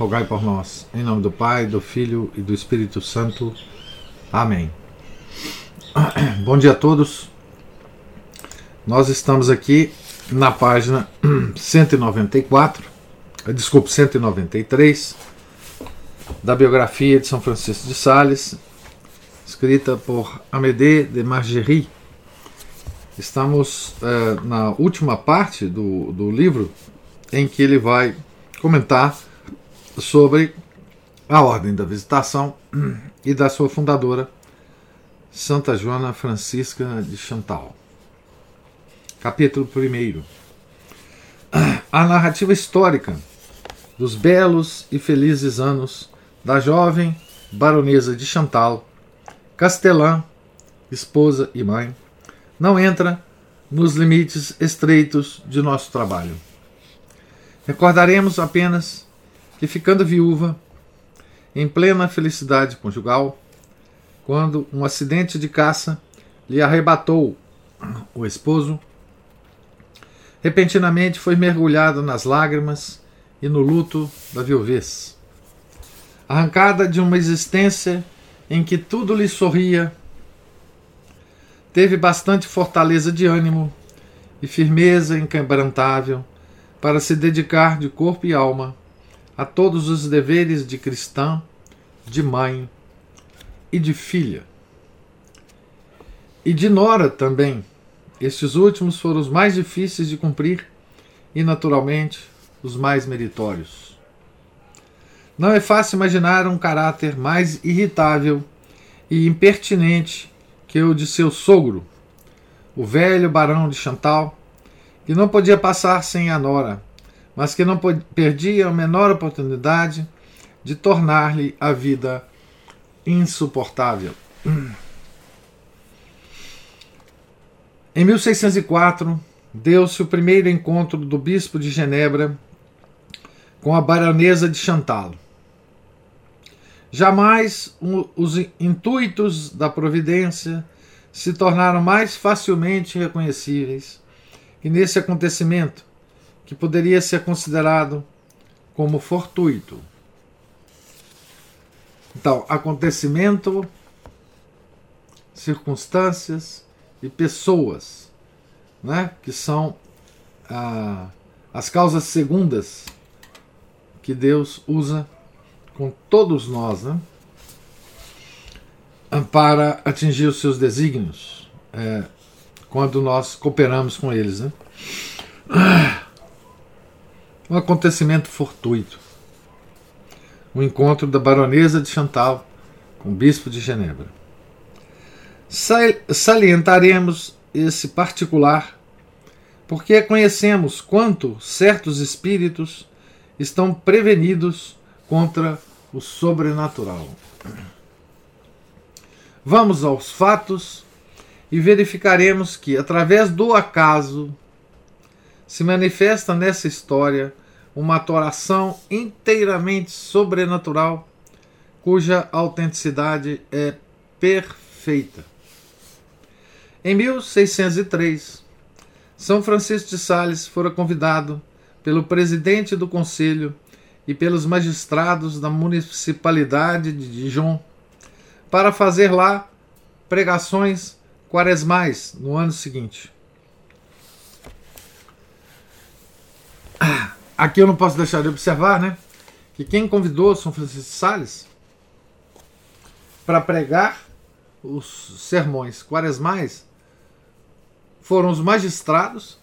rogai por nós. Em nome do Pai, do Filho e do Espírito Santo. Amém. Bom dia a todos. Nós estamos aqui na página 194, desculpe, 193 da biografia de São Francisco de Sales, escrita por Amédée de Margerie. Estamos é, na última parte do, do livro em que ele vai comentar sobre a ordem da visitação e da sua fundadora, Santa Joana Francisca de Chantal. Capítulo 1. A narrativa histórica dos belos e felizes anos da jovem baronesa de Chantal, castelã, esposa e mãe, não entra nos limites estreitos de nosso trabalho. Recordaremos apenas que, ficando viúva, em plena felicidade conjugal, quando um acidente de caça lhe arrebatou o esposo, repentinamente foi mergulhada nas lágrimas e no luto da viuvez. Arrancada de uma existência em que tudo lhe sorria, teve bastante fortaleza de ânimo e firmeza inquebrantável para se dedicar de corpo e alma a todos os deveres de cristã, de mãe e de filha. E de nora também. Estes últimos foram os mais difíceis de cumprir e, naturalmente, os mais meritórios. Não é fácil imaginar um caráter mais irritável e impertinente que o de seu sogro, o velho barão de Chantal, que não podia passar sem a nora mas que não perdia a menor oportunidade de tornar-lhe a vida insuportável. Em 1604, deu-se o primeiro encontro do bispo de Genebra com a baronesa de Chantal. Jamais os intuitos da providência se tornaram mais facilmente reconhecíveis que nesse acontecimento que poderia ser considerado como fortuito. Então, acontecimento, circunstâncias e pessoas, né, que são ah, as causas segundas que Deus usa com todos nós né, para atingir os seus desígnios é, quando nós cooperamos com eles. Né? Um acontecimento fortuito. O encontro da baronesa de Chantal com o bispo de Genebra. Salientaremos esse particular porque conhecemos quanto certos espíritos estão prevenidos contra o sobrenatural. Vamos aos fatos e verificaremos que, através do acaso, se manifesta nessa história uma atoração inteiramente sobrenatural, cuja autenticidade é perfeita. Em 1603, São Francisco de Sales fora convidado pelo presidente do conselho e pelos magistrados da municipalidade de Dijon para fazer lá pregações quaresmais no ano seguinte. Aqui eu não posso deixar de observar, né? Que quem convidou São Francisco de Sales para pregar os sermões quaresmais foram os magistrados,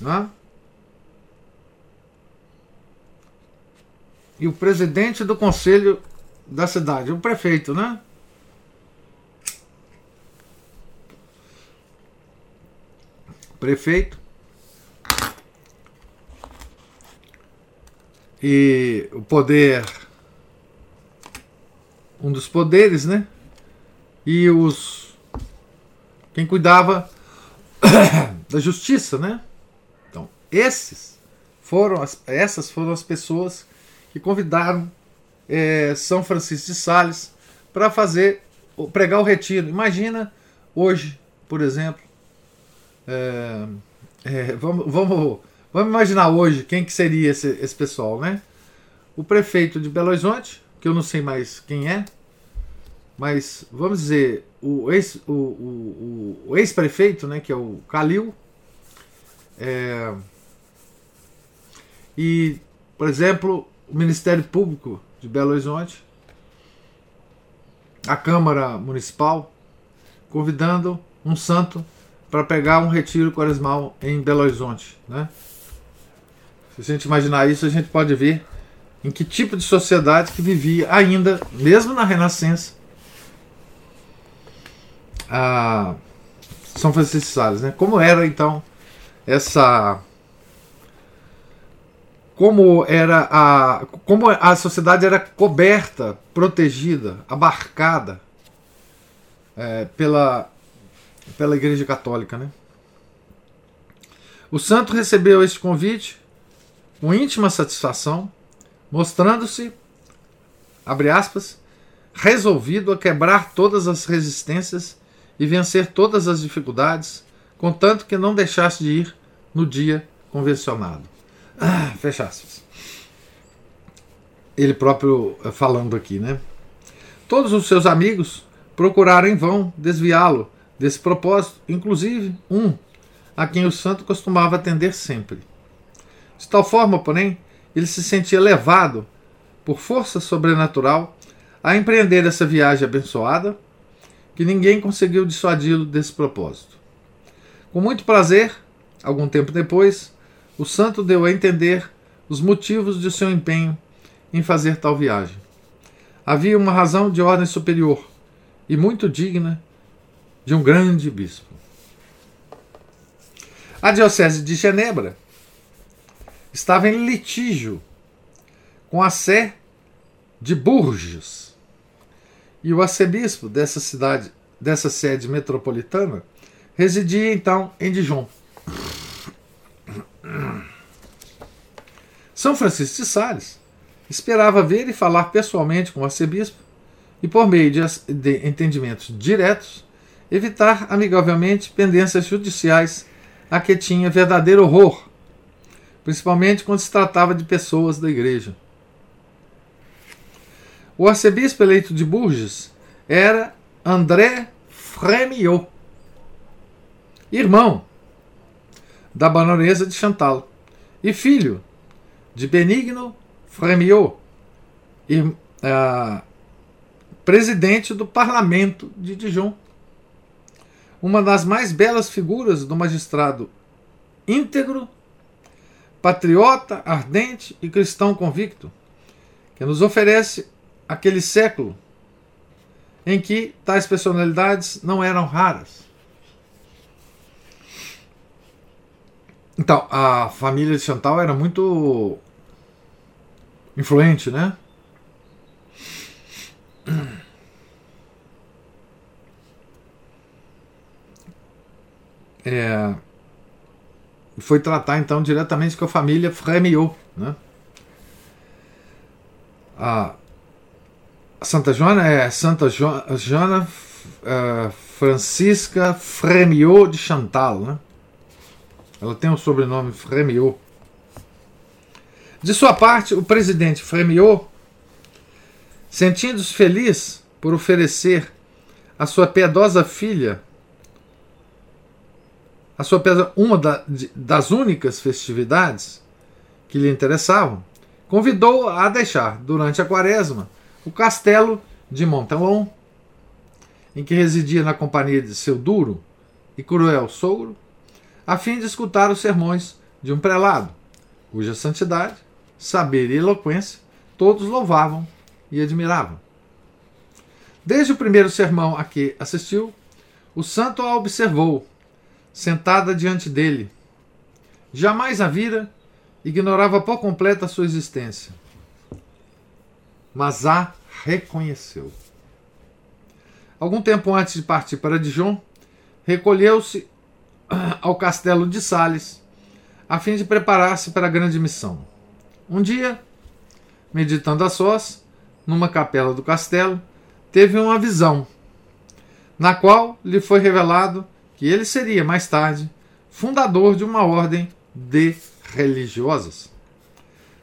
né? E o presidente do conselho da cidade, o prefeito, né? Prefeito e o poder, um dos poderes, né? E os quem cuidava da justiça, né? Então, esses foram as, essas foram as pessoas que convidaram é, São Francisco de Sales para fazer pregar o retiro. Imagina hoje, por exemplo, é, é, vamos, vamos, vamos imaginar hoje quem que seria esse, esse pessoal, né? O prefeito de Belo Horizonte, que eu não sei mais quem é, mas vamos dizer, o ex-prefeito, o, o, o ex né, que é o Calil, é, e, por exemplo, o Ministério Público de Belo Horizonte, a Câmara Municipal, convidando um santo para pegar um retiro quaresmal em Belo Horizonte. Né? Se a gente imaginar isso, a gente pode ver em que tipo de sociedade que vivia ainda, mesmo na Renascença, São Francisco de Sales. Né? Como era então essa como era a como a sociedade era coberta, protegida, abarcada é, pela pela Igreja Católica, né? O santo recebeu este convite com íntima satisfação, mostrando-se, abre aspas, resolvido a quebrar todas as resistências e vencer todas as dificuldades, contanto que não deixasse de ir no dia convencionado. Ah, fecha aspas. Ele próprio eh, falando aqui, né? Todos os seus amigos procuraram em vão desviá-lo desse propósito, inclusive um a quem o santo costumava atender sempre. De tal forma, porém, ele se sentia levado por força sobrenatural a empreender essa viagem abençoada, que ninguém conseguiu dissuadi-lo desse propósito. Com muito prazer, algum tempo depois, o santo deu a entender os motivos de seu empenho em fazer tal viagem. Havia uma razão de ordem superior e muito digna de um grande bispo. A Diocese de Genebra estava em litígio com a Sé de Bourges. E o arcebispo dessa cidade, dessa sede metropolitana, residia então em Dijon. São Francisco de Sales esperava ver e falar pessoalmente com o arcebispo e, por meio de entendimentos diretos, evitar amigavelmente pendências judiciais a que tinha verdadeiro horror, principalmente quando se tratava de pessoas da igreja. O arcebispo eleito de Bourges era André Frémiot, irmão da baronesa de Chantal e filho de Benigno Frémiot, uh, presidente do parlamento de Dijon uma das mais belas figuras do magistrado íntegro, patriota, ardente e cristão convicto, que nos oferece aquele século em que tais personalidades não eram raras. Então, a família de Chantal era muito influente, né? é, foi tratar então diretamente com a família Frémiot. Né? A Santa Joana é Santa jo Joana uh, Francisca Frémiot de Chantal. Né? Ela tem o sobrenome Frémiot. De sua parte, o presidente Frémiot, sentindo-se feliz por oferecer a sua piedosa filha a sua peça, uma da, de, das únicas festividades que lhe interessavam, convidou a deixar, durante a quaresma, o castelo de Montelon, em que residia na companhia de seu duro e cruel sogro, a fim de escutar os sermões de um prelado, cuja santidade, saber e eloquência todos louvavam e admiravam. Desde o primeiro sermão a que assistiu, o santo a observou sentada diante dele. Jamais a vira ignorava por completo a sua existência, mas a reconheceu. Algum tempo antes de partir para Dijon, recolheu-se ao castelo de Sales, a fim de preparar-se para a grande missão. Um dia, meditando a sós, numa capela do castelo, teve uma visão, na qual lhe foi revelado que ele seria, mais tarde, fundador de uma ordem de religiosas.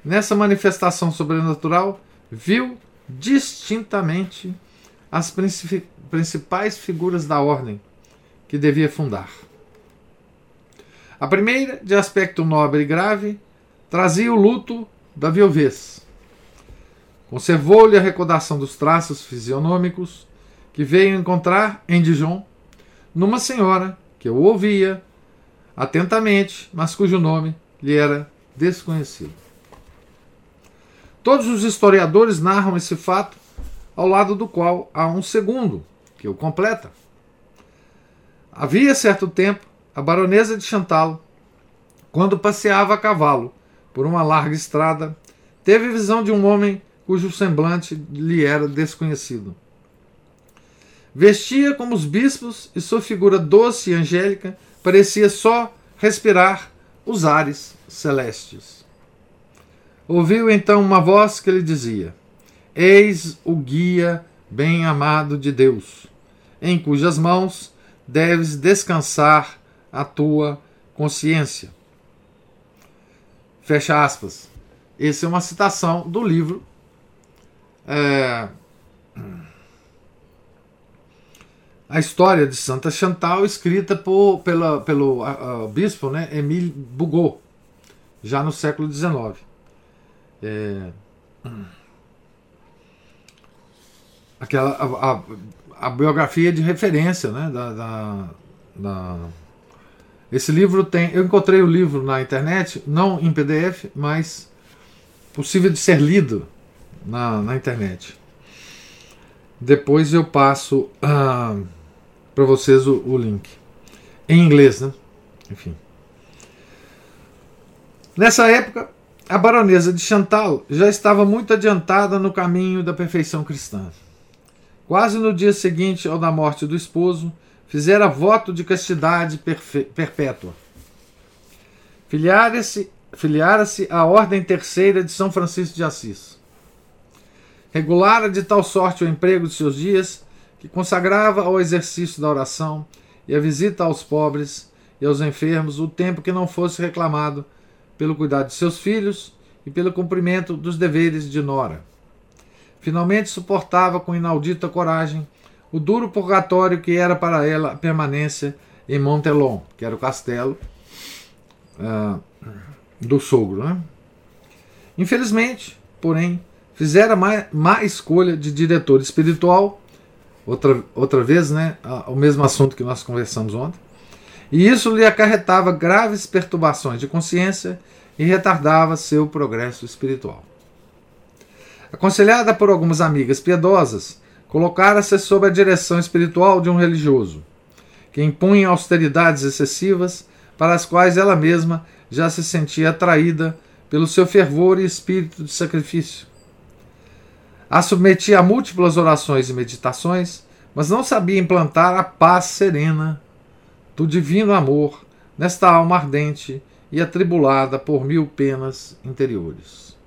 Nessa manifestação sobrenatural, viu distintamente as principais figuras da ordem que devia fundar. A primeira, de aspecto nobre e grave, trazia o luto da viuvez. Conservou-lhe a recordação dos traços fisionômicos que veio encontrar em Dijon numa senhora que eu ouvia atentamente, mas cujo nome lhe era desconhecido. Todos os historiadores narram esse fato, ao lado do qual há um segundo, que o completa. Havia certo tempo a baronesa de Chantal, quando passeava a cavalo por uma larga estrada, teve visão de um homem cujo semblante lhe era desconhecido. Vestia como os bispos e sua figura doce e angélica parecia só respirar os ares celestes. Ouviu então uma voz que lhe dizia: Eis o guia bem-amado de Deus, em cujas mãos deves descansar a tua consciência. Fecha aspas. Essa é uma citação do livro. É, a história de Santa Chantal, escrita por, pela, pelo a, a, bispo né, Émile Bugot, já no século XIX. É, aquela, a, a, biografia de referência né, da, da, da, Esse livro tem. Eu encontrei o livro na internet, não em PDF, mas possível de ser lido na, na internet. Depois eu passo. Uh, para vocês o, o, link. Em inglês, né? Enfim. Nessa época, a baronesa de Chantal já estava muito adiantada no caminho da perfeição cristã. Quase no dia seguinte ao da morte do esposo, fizera voto de castidade perpétua. Filiara-se filiara à Ordem Terceira de São Francisco de Assis. Regulara de tal sorte o emprego de seus dias que consagrava ao exercício da oração e à visita aos pobres e aos enfermos o tempo que não fosse reclamado pelo cuidado de seus filhos e pelo cumprimento dos deveres de Nora. Finalmente suportava com inaudita coragem o duro purgatório que era para ela a permanência em Montelon, que era o castelo uh, do sogro. Né? Infelizmente, porém, fizera má, má escolha de diretor espiritual outra, outra vez, né, o mesmo assunto que nós conversamos ontem. E isso lhe acarretava graves perturbações de consciência e retardava seu progresso espiritual. Aconselhada por algumas amigas piedosas, colocara-se sob a direção espiritual de um religioso, que impunha austeridades excessivas para as quais ela mesma já se sentia atraída pelo seu fervor e espírito de sacrifício. A submetia a múltiplas orações e meditações, mas não sabia implantar a paz serena do divino amor nesta alma ardente e atribulada por mil penas interiores.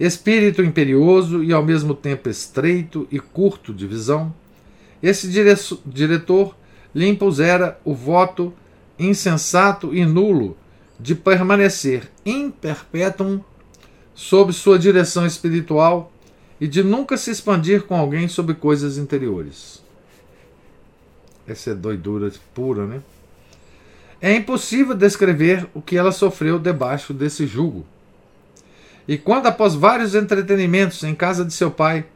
Espírito imperioso e ao mesmo tempo estreito e curto de visão, esse diretor lhe impusera o voto insensato e nulo de permanecer in perpetuum sob sua direção espiritual e de nunca se expandir com alguém sobre coisas interiores. Essa é doidura pura, né? É impossível descrever o que ela sofreu debaixo desse jugo. E quando, após vários entretenimentos em casa de seu pai,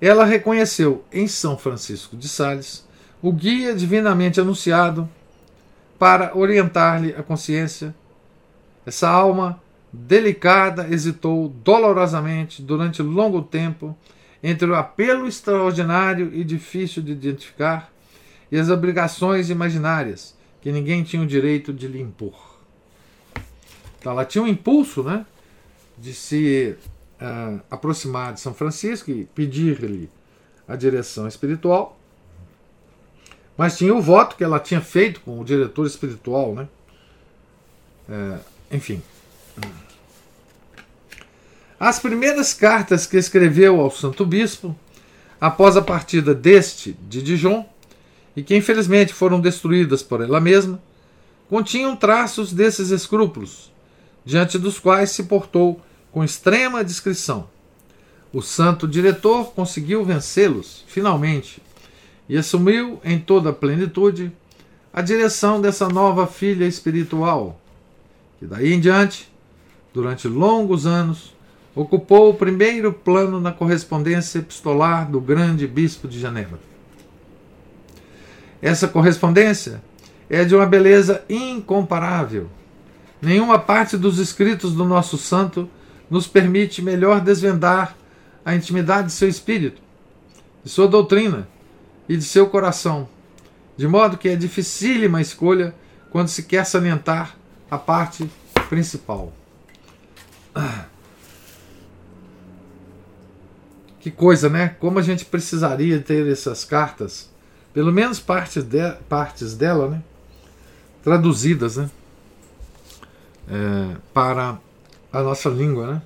ela reconheceu em São Francisco de Sales o guia divinamente anunciado para orientar-lhe a consciência, essa alma delicada hesitou dolorosamente durante longo tempo entre o apelo extraordinário e difícil de identificar e as obrigações imaginárias que ninguém tinha o direito de lhe impor. Então ela tinha um impulso né, de se uh, aproximar de São Francisco e pedir-lhe a direção espiritual, mas tinha o voto que ela tinha feito com o diretor espiritual, né? É, enfim. As primeiras cartas que escreveu ao Santo Bispo, após a partida deste de Dijon, e que infelizmente foram destruídas por ela mesma, continham traços desses escrúpulos, diante dos quais se portou com extrema discrição. O santo diretor conseguiu vencê-los, finalmente, e assumiu em toda a plenitude a direção dessa nova filha espiritual, que daí em diante, durante longos anos, ocupou o primeiro plano na correspondência epistolar do grande bispo de Genebra. Essa correspondência é de uma beleza incomparável. Nenhuma parte dos escritos do nosso santo nos permite melhor desvendar a intimidade de seu espírito, de sua doutrina e de seu coração, de modo que é dificílima a escolha quando se quer salientar a parte principal. Que coisa, né? Como a gente precisaria ter essas cartas, pelo menos partes, de, partes dela, né? Traduzidas, né? É, para a nossa língua, né?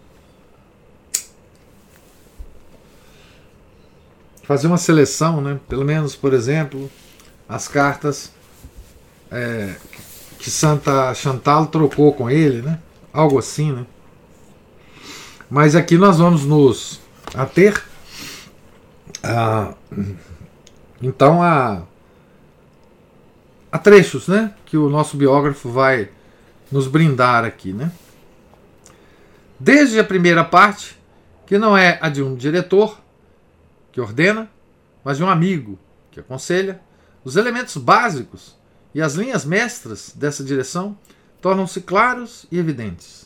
Fazer uma seleção, né? Pelo menos, por exemplo, as cartas é, que Santa Chantal trocou com ele, né? Algo assim, né? Mas aqui nós vamos nos ater a, então a, a trechos, né? Que o nosso biógrafo vai nos brindar aqui, né? Desde a primeira parte, que não é a de um diretor que ordena, mas de um amigo que aconselha, os elementos básicos e as linhas mestras dessa direção tornam-se claros e evidentes.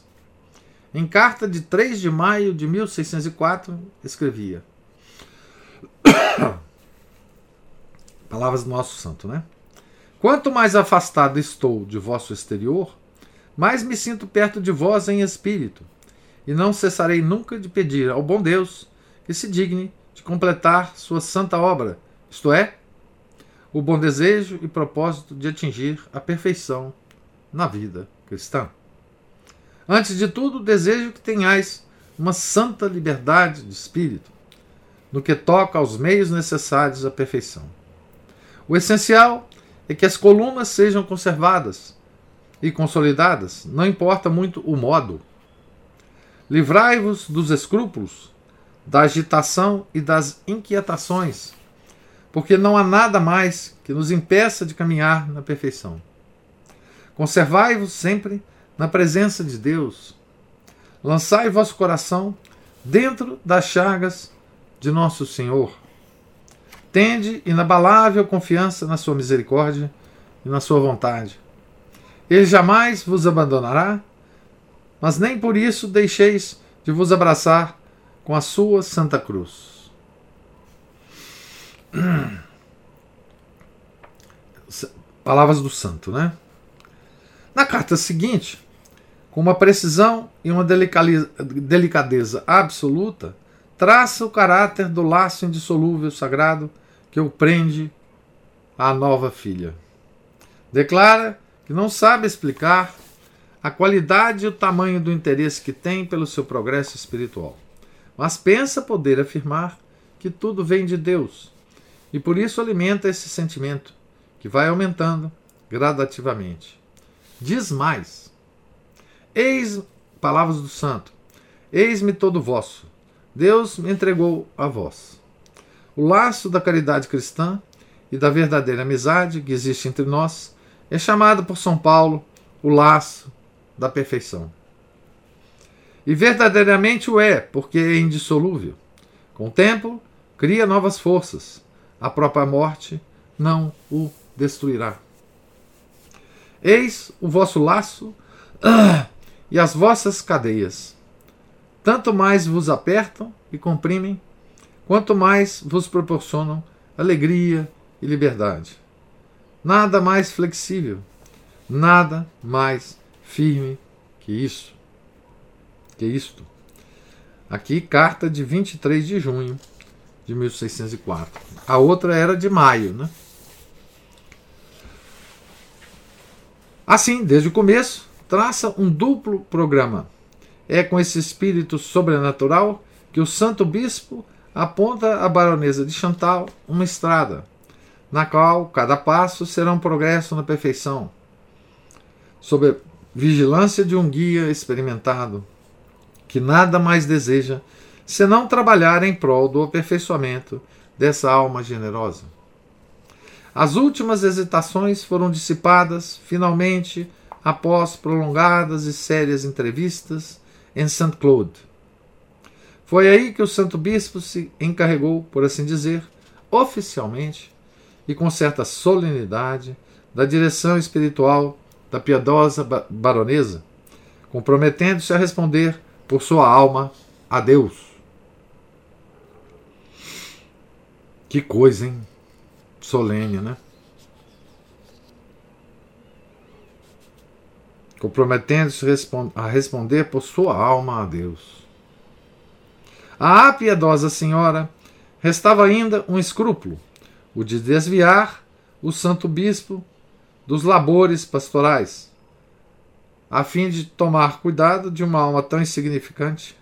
Em carta de 3 de maio de 1604, escrevia: Palavras do nosso santo, né? Quanto mais afastado estou de vosso exterior, mais me sinto perto de vós em espírito, e não cessarei nunca de pedir ao bom Deus que se digne de completar sua santa obra, isto é, o bom desejo e propósito de atingir a perfeição na vida cristã. Antes de tudo, desejo que tenhais uma santa liberdade de espírito no que toca aos meios necessários à perfeição. O essencial é que as colunas sejam conservadas e consolidadas, não importa muito o modo. Livrai-vos dos escrúpulos, da agitação e das inquietações porque não há nada mais que nos impeça de caminhar na perfeição. Conservai-vos sempre na presença de Deus. Lançai vosso coração dentro das chagas de nosso Senhor. Tende inabalável confiança na sua misericórdia e na sua vontade. Ele jamais vos abandonará, mas nem por isso deixeis de vos abraçar com a sua santa cruz. Palavras do santo, né? Na carta seguinte, com uma precisão e uma delicadeza absoluta, traça o caráter do laço indissolúvel sagrado que o prende à nova filha. Declara que não sabe explicar a qualidade e o tamanho do interesse que tem pelo seu progresso espiritual, mas pensa poder afirmar que tudo vem de Deus e por isso alimenta esse sentimento, que vai aumentando gradativamente. Diz mais: Eis, palavras do santo, eis-me todo vosso. Deus me entregou a vós. O laço da caridade cristã e da verdadeira amizade que existe entre nós é chamado por São Paulo o laço da perfeição. E verdadeiramente o é, porque é indissolúvel. Com o tempo, cria novas forças, a própria morte não o destruirá. Eis o vosso laço e as vossas cadeias. Tanto mais vos apertam e comprimem, quanto mais vos proporcionam alegria e liberdade. Nada mais flexível, nada mais firme Que isso? Que isto? Aqui, carta de 23 de junho de 1604. A outra era de maio, né? Assim, desde o começo, traça um duplo programa. É com esse espírito sobrenatural que o Santo Bispo aponta à baronesa de Chantal uma estrada, na qual cada passo será um progresso na perfeição, sob a vigilância de um guia experimentado, que nada mais deseja senão trabalhar em prol do aperfeiçoamento dessa alma generosa. As últimas hesitações foram dissipadas, finalmente, após prolongadas e sérias entrevistas em St. Claude. Foi aí que o Santo Bispo se encarregou, por assim dizer, oficialmente e com certa solenidade, da direção espiritual da piedosa baronesa, comprometendo-se a responder por sua alma a Deus. Que coisa, hein? Solene, né? Comprometendo-se a responder por sua alma a Deus. A piedosa senhora restava ainda um escrúpulo, o de desviar o santo bispo dos labores pastorais, a fim de tomar cuidado de uma alma tão insignificante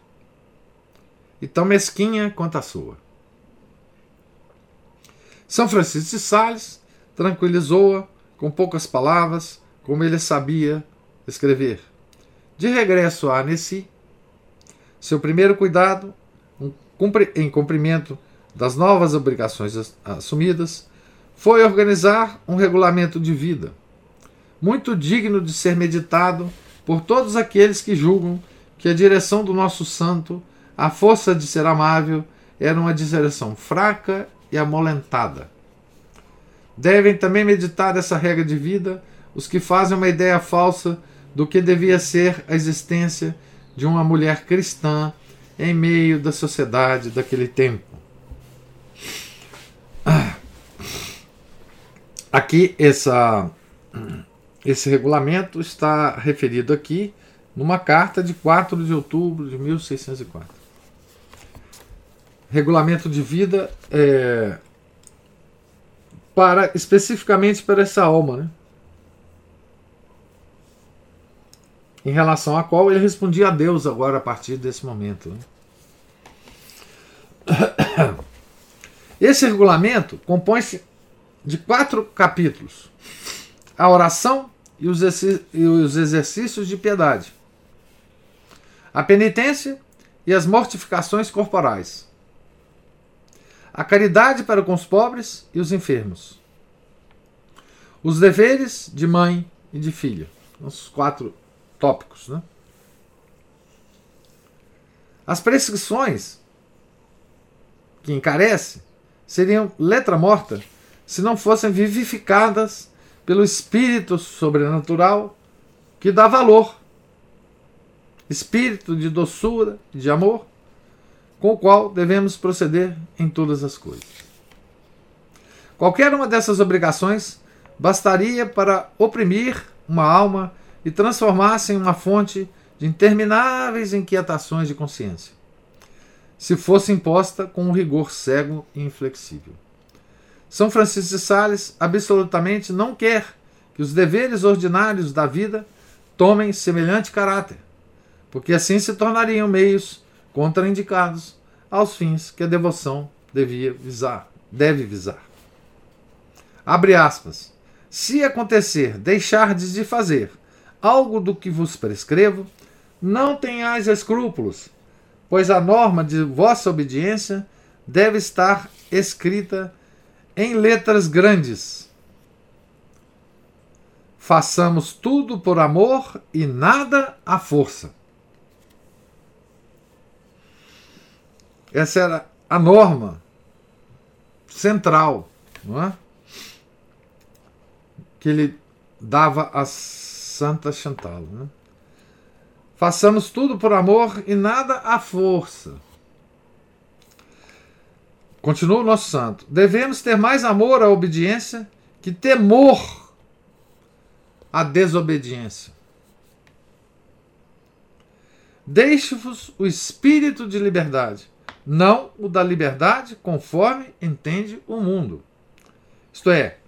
e tão mesquinha quanto a sua. São Francisco de Sales tranquilizou-a com poucas palavras, como ele sabia escrever. De regresso a Annecy, seu primeiro cuidado, em cumprimento das novas obrigações assumidas, foi organizar um regulamento de vida, muito digno de ser meditado por todos aqueles que julgam que a direção do nosso santo, a força de ser amável, era uma direção fraca e amolentada. Devem também meditar essa regra de vida os que fazem uma ideia falsa do que devia ser a existência de uma mulher cristã em meio da sociedade daquele tempo. Aqui, essa, esse regulamento está referido aqui numa carta de 4 de outubro de 1604. Regulamento de vida é, para especificamente para essa alma, né? Em relação à qual ele respondia a Deus agora a partir desse momento. Né? Esse regulamento compõe-se de quatro capítulos: a oração e os exercícios de piedade, a penitência e as mortificações corporais, a caridade para com os pobres e os enfermos, os deveres de mãe e de filha. Os quatro tópicos. Né? As prescrições que encarece seriam letra morta se não fossem vivificadas pelo espírito sobrenatural que dá valor, espírito de doçura de amor, com o qual devemos proceder em todas as coisas. Qualquer uma dessas obrigações bastaria para oprimir uma alma e transformar-se em uma fonte de intermináveis inquietações de consciência, se fosse imposta com um rigor cego e inflexível. São Francisco de Sales absolutamente não quer que os deveres ordinários da vida tomem semelhante caráter, porque assim se tornariam meios contraindicados aos fins que a devoção devia visar, deve visar. Abre aspas. Se acontecer deixardes de fazer algo do que vos prescrevo, não tenhais escrúpulos, pois a norma de vossa obediência deve estar escrita em letras grandes. Façamos tudo por amor e nada à força. Essa era a norma central, não é? Que ele dava às Santa Chantal. Né? Façamos tudo por amor e nada à força. Continua o nosso santo. Devemos ter mais amor à obediência que temor à desobediência. Deixe-vos o espírito de liberdade, não o da liberdade conforme entende o mundo. Isto é,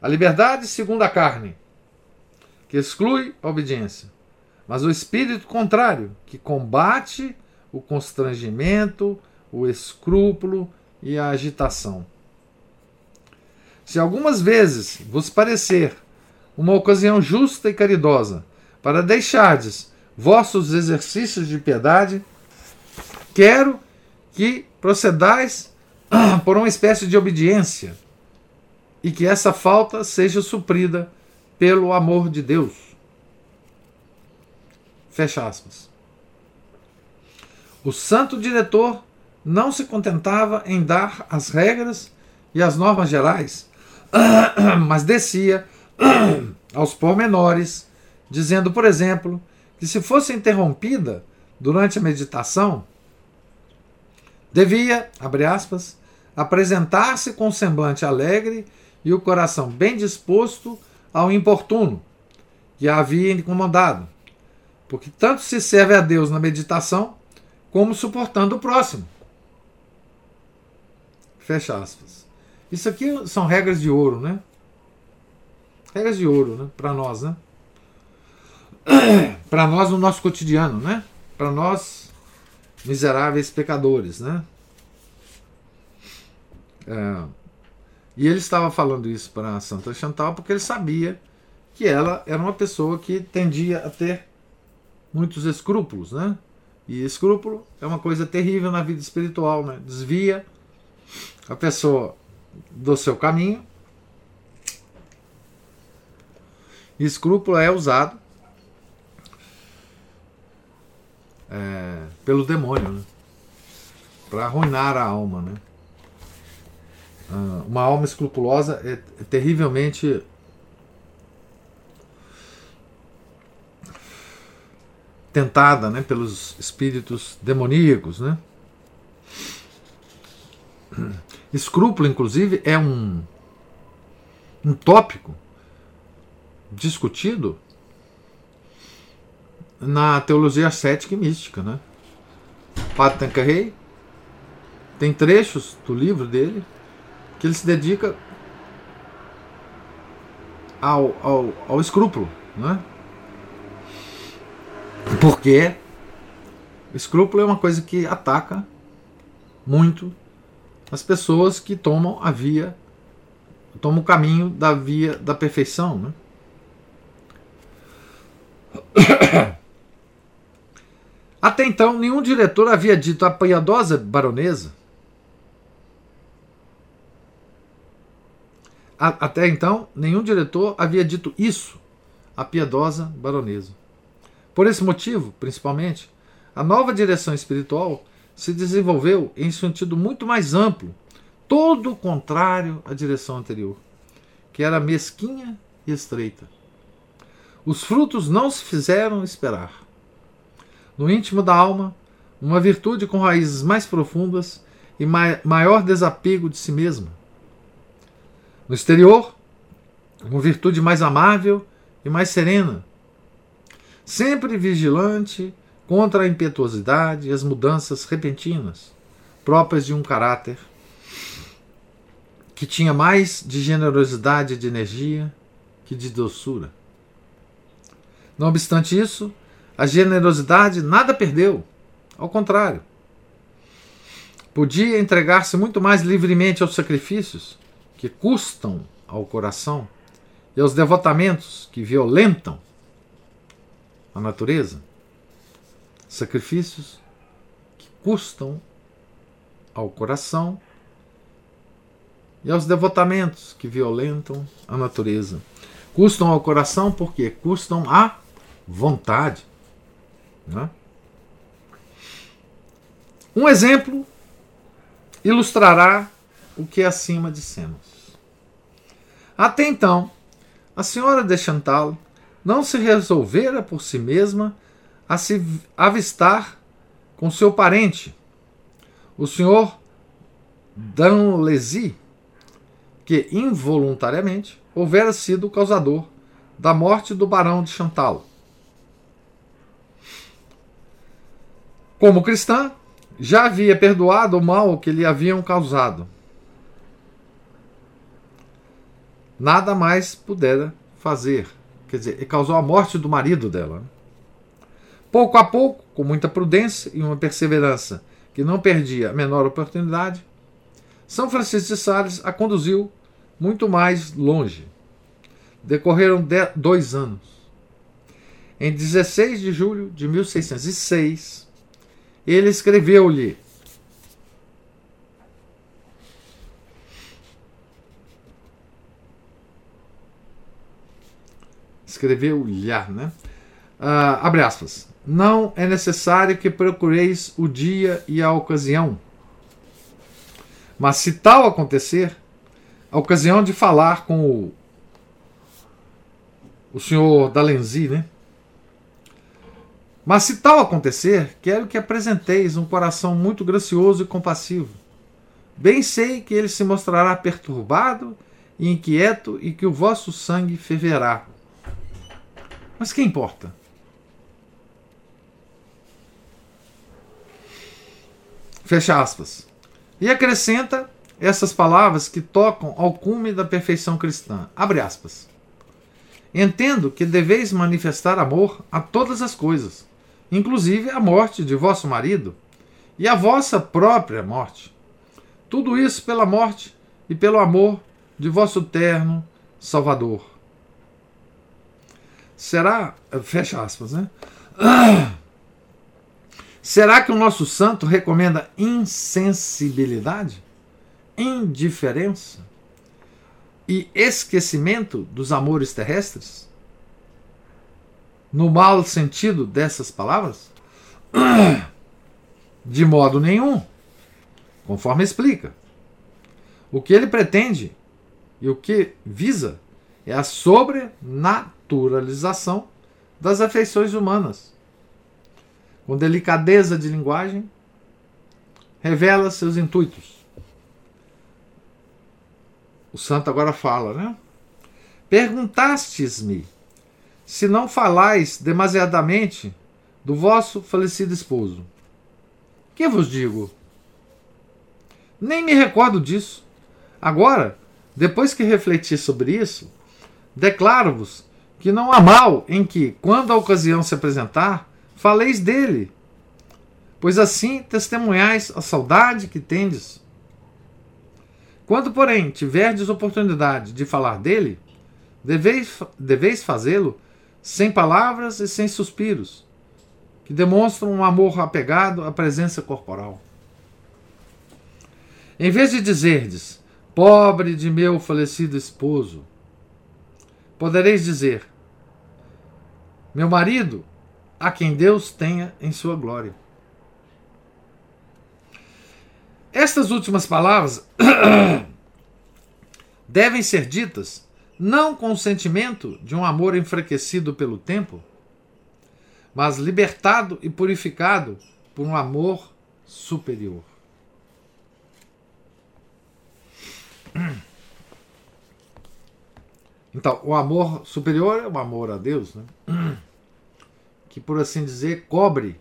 a liberdade segundo a carne, que exclui a obediência, mas o espírito contrário, que combate o constrangimento, o escrúpulo e a agitação. Se algumas vezes vos parecer uma ocasião justa e caridosa para deixardes vossos exercícios de piedade, quero que procedais por uma espécie de obediência e que essa falta seja suprida pelo amor de Deus. Fecha aspas. O santo diretor não se contentava em dar as regras e as normas gerais, mas descia aos pormenores, dizendo, por exemplo, que se fosse interrompida durante a meditação, devia, abre aspas, apresentar-se com semblante alegre e o coração bem disposto ao importuno que a havia incomodado, porque tanto se serve a Deus na meditação como suportando o próximo. Fecha aspas. Isso aqui são regras de ouro, né? Regras de ouro, né? Para nós, né? Para nós no nosso cotidiano, né? Para nós miseráveis pecadores, né? É, e ele estava falando isso para Santa Chantal porque ele sabia que ela era uma pessoa que tendia a ter muitos escrúpulos, né? E escrúpulo é uma coisa terrível na vida espiritual, né? Desvia a pessoa do seu caminho. Escrúpulo é usado é, pelo demônio, né? Para arruinar a alma, né? Ah, uma alma escrupulosa é, terrivelmente tentada né, pelos espíritos demoníacos. Né? Escrúpulo, inclusive, é um, um tópico discutido na teologia cética e mística. Né? Tanqueray tem trechos do livro dele que ele se dedica ao, ao, ao escrúpulo. Né? Porque escrúpulo é uma coisa que ataca muito as pessoas que tomam a via, tomam o caminho da via da perfeição. Né? Até então, nenhum diretor havia dito à piedosa baronesa. Até então, nenhum diretor havia dito isso à piedosa baronesa. Por esse motivo, principalmente, a nova direção espiritual se desenvolveu em sentido muito mais amplo, todo contrário à direção anterior, que era mesquinha e estreita. Os frutos não se fizeram esperar. No íntimo da alma, uma virtude com raízes mais profundas e maior desapego de si mesma. No exterior, uma virtude mais amável e mais serena, sempre vigilante contra a impetuosidade e as mudanças repentinas próprias de um caráter que tinha mais de generosidade e de energia que de doçura. Não obstante isso, a generosidade nada perdeu, ao contrário. Podia entregar-se muito mais livremente aos sacrifícios que custam ao coração e aos devotamentos que violentam a natureza, sacrifícios que custam ao coração e aos devotamentos que violentam a natureza. Custam ao coração porque custam à vontade. Né? Um exemplo ilustrará o que acima dissemos. Até então, a senhora de Chantal não se resolvera por si mesma a se avistar com seu parente, o senhor Danlesy, que involuntariamente houvera sido o causador da morte do barão de Chantal. Como cristã, já havia perdoado o mal que lhe haviam causado. Nada mais pudera fazer. Quer dizer, ele causou a morte do marido dela. Pouco a pouco, com muita prudência e uma perseverança que não perdia a menor oportunidade, São Francisco de Sales a conduziu muito mais longe. Decorreram dois anos. Em 16 de julho de 1606, ele escreveu-lhe escreveu-lhe, né? Uh, abre aspas. Não é necessário que procureis o dia e a ocasião. Mas se tal acontecer, a ocasião de falar com o, o senhor Dalenzi, né? Mas se tal acontecer, quero que apresenteis um coração muito gracioso e compassivo. Bem sei que ele se mostrará perturbado e inquieto e que o vosso sangue ferverá. Mas que importa? Fecha aspas. E acrescenta essas palavras que tocam ao cume da perfeição cristã. Abre aspas. Entendo que deveis manifestar amor a todas as coisas inclusive a morte de vosso marido e a vossa própria morte. Tudo isso pela morte e pelo amor de vosso terno Salvador. Será, fecha aspas, né? Será que o nosso santo recomenda insensibilidade, indiferença e esquecimento dos amores terrestres? no mau sentido dessas palavras? De modo nenhum, conforme explica. O que ele pretende e o que visa é a sobrenaturalização das afeições humanas. Com delicadeza de linguagem, revela seus intuitos. O santo agora fala, né? Perguntastes-me se não falais demasiadamente do vosso falecido esposo. Que vos digo? Nem me recordo disso. Agora, depois que refleti sobre isso, declaro-vos que não há mal em que, quando a ocasião se apresentar, faleis dele, pois assim testemunhais a saudade que tendes. Quando, porém, tiverdes oportunidade de falar dele, deveis, deveis fazê-lo sem palavras e sem suspiros, que demonstram um amor apegado à presença corporal. Em vez de dizerdes, pobre de meu falecido esposo, podereis dizer, meu marido, a quem Deus tenha em sua glória. Estas últimas palavras devem ser ditas não com o sentimento de um amor enfraquecido pelo tempo, mas libertado e purificado por um amor superior. Então, o amor superior é o amor a Deus, né? que, por assim dizer, cobre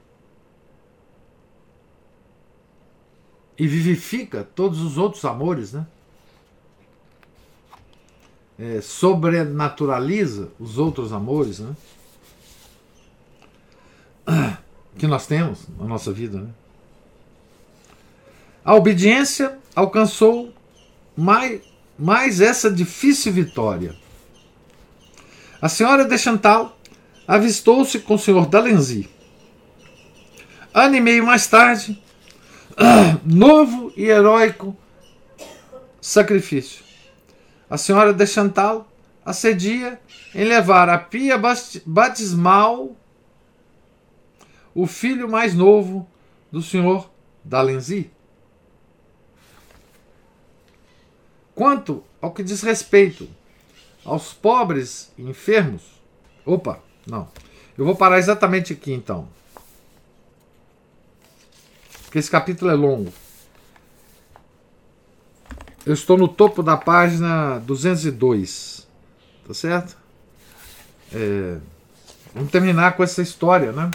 e vivifica todos os outros amores, né? é, sobrenaturaliza os outros amores né? que nós temos na nossa vida. Né? A obediência alcançou mais, mais essa difícil vitória. A senhora de Chantal avistou-se com o senhor Dalenzi. Ano e meio mais tarde, novo e heróico sacrifício a senhora de Chantal acedia em levar a pia batismal o filho mais novo do senhor Dalenzi. Quanto ao que diz respeito aos pobres enfermos. Opa, não. Eu vou parar exatamente aqui então. Porque esse capítulo é longo. Eu estou no topo da página 202. Tá certo? É, vamos terminar com essa história, né?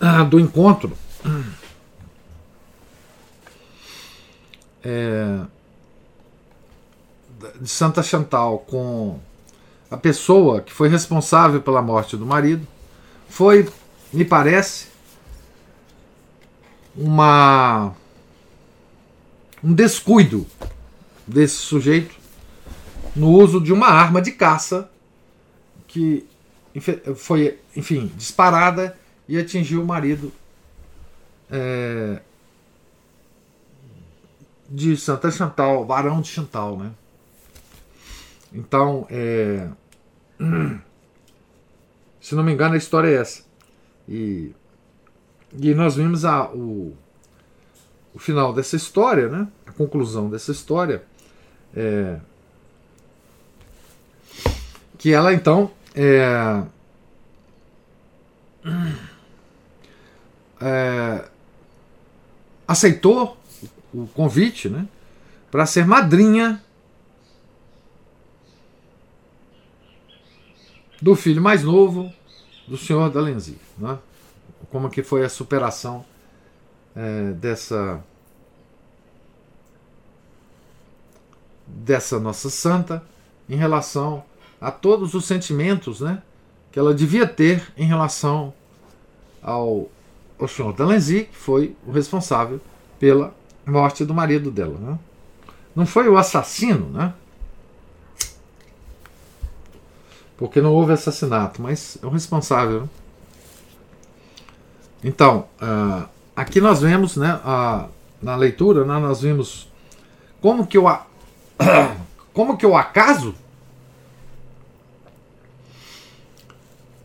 ah, do encontro é, de Santa Chantal com a pessoa que foi responsável pela morte do marido foi, me parece, uma um descuido desse sujeito no uso de uma arma de caça que foi, enfim, disparada e atingiu o marido é, de Santa Chantal, Barão de Chantal, né? Então, é, se não me engano, a história é essa. E, e nós vimos a, o, o final dessa história, né? A conclusão dessa história. É, que ela então é, é, aceitou o convite né, para ser madrinha do filho mais novo do senhor Dalenzi. Né? Como que foi a superação é, dessa dessa nossa santa em relação a todos os sentimentos né, que ela devia ter em relação ao, ao senhor Dalenzi, que foi o responsável pela morte do marido dela. Né? Não foi o assassino, né? Porque não houve assassinato, mas é o responsável. Né? Então, uh, aqui nós vemos, né, na leitura, né, nós vimos como que o, como que o acaso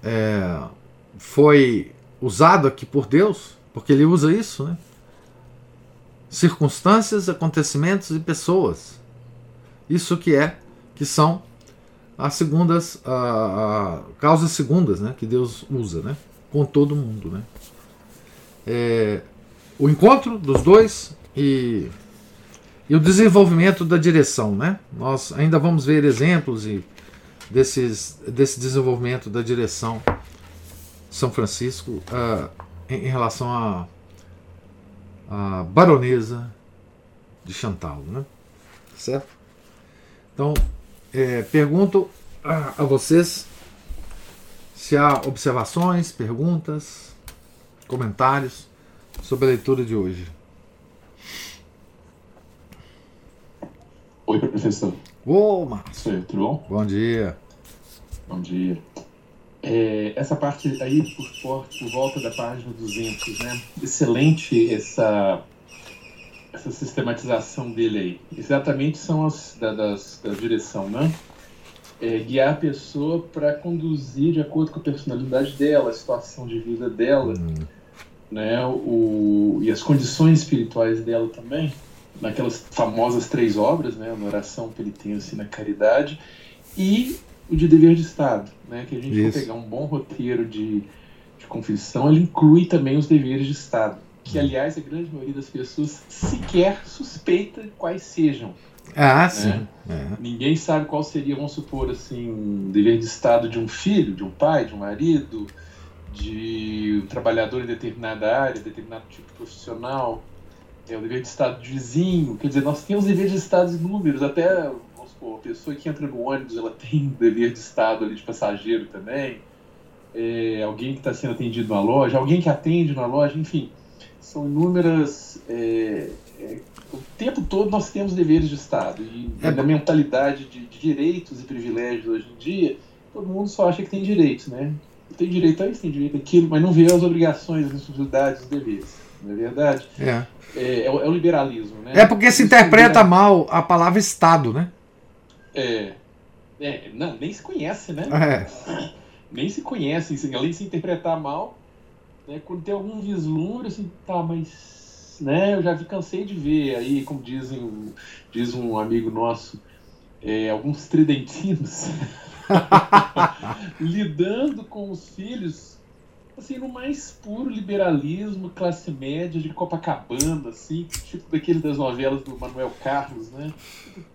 é, foi usado aqui por Deus, porque ele usa isso, né? circunstâncias, acontecimentos e pessoas. Isso que é, que são as segundas, a, a, causas segundas, né, que Deus usa, né, com todo mundo, né. É, o encontro dos dois e, e o desenvolvimento da direção, né. Nós ainda vamos ver exemplos e desses, desse desenvolvimento da direção São Francisco uh, em, em relação a a baronesa de Chantal, né? Certo? Então, é, pergunto a, a vocês se há observações, perguntas, comentários sobre a leitura de hoje. Oi, professor. Ô, Márcio. Tudo bom? Bom dia. Bom dia. É, essa parte aí, por, por, por, volta da página 200, né? Excelente essa, essa sistematização dele aí. Exatamente são as da, das, da direção, né? É, guiar a pessoa para conduzir de acordo com a personalidade dela, a situação de vida dela, uhum. né? O, e as condições espirituais dela também, naquelas famosas três obras, né? Na oração, penitência e na caridade. E o de dever de Estado, né? Que a gente Isso. for pegar um bom roteiro de, de confissão, ele inclui também os deveres de Estado, que aliás a grande maioria das pessoas sequer suspeita quais sejam. Ah, né? sim. É. Ninguém sabe qual seria, vamos supor, assim, um dever de Estado de um filho, de um pai, de um marido, de um trabalhador em determinada área, determinado tipo profissional, é o dever de Estado de vizinho. Quer dizer, nós temos deveres de Estado inúmeros, até Pô, a pessoa que entra no ônibus, ela tem dever de estado ali de passageiro também. É, alguém que está sendo atendido na loja, alguém que atende na loja, enfim. São inúmeras. É, é, o tempo todo nós temos deveres de Estado. E é. na mentalidade de, de, direitos e privilégios hoje em dia, todo mundo só acha que tem direitos, né? Tem direito a isso, tem direito àquilo, mas não vê as obrigações, as responsabilidades, os deveres. Não é verdade? É. É, é, o, é o liberalismo, né? É porque se interpreta mal a palavra Estado, né? É, é, não, nem se conhece, né? É. Nem se conhece, além de se interpretar mal, né, quando tem algum vislumbre, assim, tá, mas né, eu já vi, cansei de ver aí, como dizem, diz um amigo nosso, é, alguns tridentinos lidando com os filhos assim, no mais puro liberalismo, classe média de Copacabana, assim, tipo daquele das novelas do Manuel Carlos, né?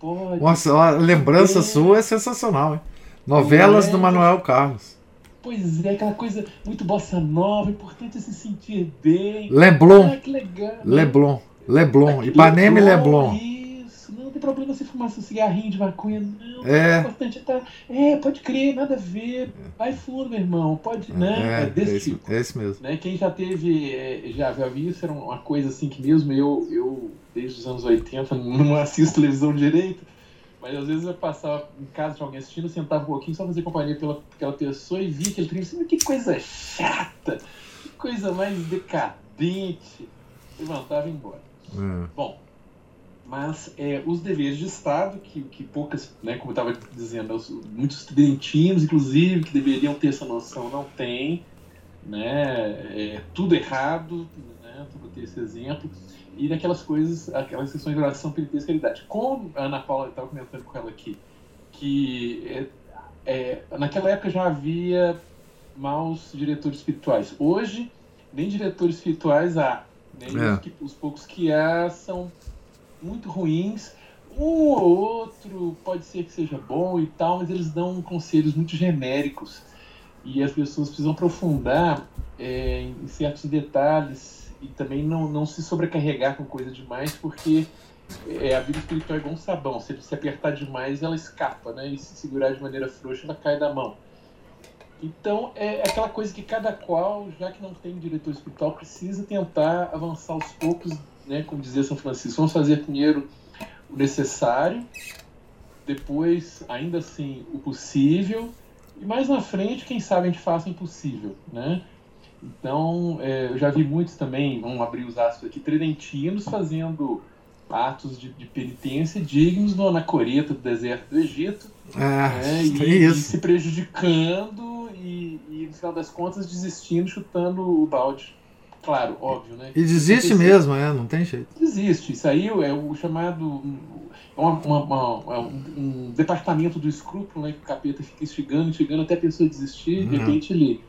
Pode, Nossa, a lembrança é. sua é sensacional, hein? Novelas é, do Manuel Carlos. Pois é, aquela coisa muito bossa nova, importante é se sentir bem. Leblon. Ah, que legal. Leblon. Leblon. Ipanema e Leblon. Isso, não tem problema você fumar seu cigarrinho de maconha, não. É. O importante é tá. É, pode crer, nada a ver. Vai fundo, meu irmão. Pode, né? É, É, desse esse, tipo. esse mesmo. Né? Quem já teve, é, já, já viu isso, era uma coisa assim que mesmo eu, eu desde os anos 80, não assisto televisão direito, mas às vezes eu passava em casa de alguém assistindo, sentava um pouquinho só fazer companhia pela aquela pessoa e via aquele trem assim, que coisa chata, que coisa mais decadente. Levantava e ia embora. É. Bom, mas é, os deveres de Estado, que, que poucas, né, como eu estava dizendo, os- muitos estudantinos, inclusive, que deveriam ter essa noção, não têm, né, é tudo errado, né, tudo ter esse exemplo, e daquelas coisas, aquelas sessões de oração, penitência e caridade. Como a Ana Paula estava comentando com ela aqui, que é, é, naquela época já havia maus diretores espirituais. Hoje, nem diretores espirituais há. Né? E É. os, que- os poucos que há são muito ruins. Um ou outro pode ser que seja bom e tal, mas eles dão conselhos muito genéricos. E as pessoas precisam aprofundar é, em certos detalhes e também não, não se sobrecarregar com coisa demais, porque é, a vida espiritual é igual um sabão. Se se apertar demais, ela escapa, né? E se segurar de maneira frouxa, ela cai da mão. Então, é aquela coisa que cada qual, já que não tem diretor espiritual, precisa tentar avançar aos poucos, né? Como dizia São Francisco, vamos fazer primeiro o necessário, depois, ainda assim, o possível, e mais na frente, quem sabe a gente faça o impossível, né? Então, é, eu já vi muitos também, vamos abrir os aspas aqui, tridentinos fazendo atos de, de penitência dignos no anacoreta do deserto do Egito, É, né, e, tem e se prejudicando e, e, no final das contas, desistindo, chutando o balde. Claro, óbvio, né? E desiste mesmo, é, não tem jeito. Desiste. Isso aí é o chamado. é uma- uma- uma- é um, um departamento do escrúpulo, né? Que o capeta fica instigando, instigando até a pessoa desistir, de Uhum. repente ele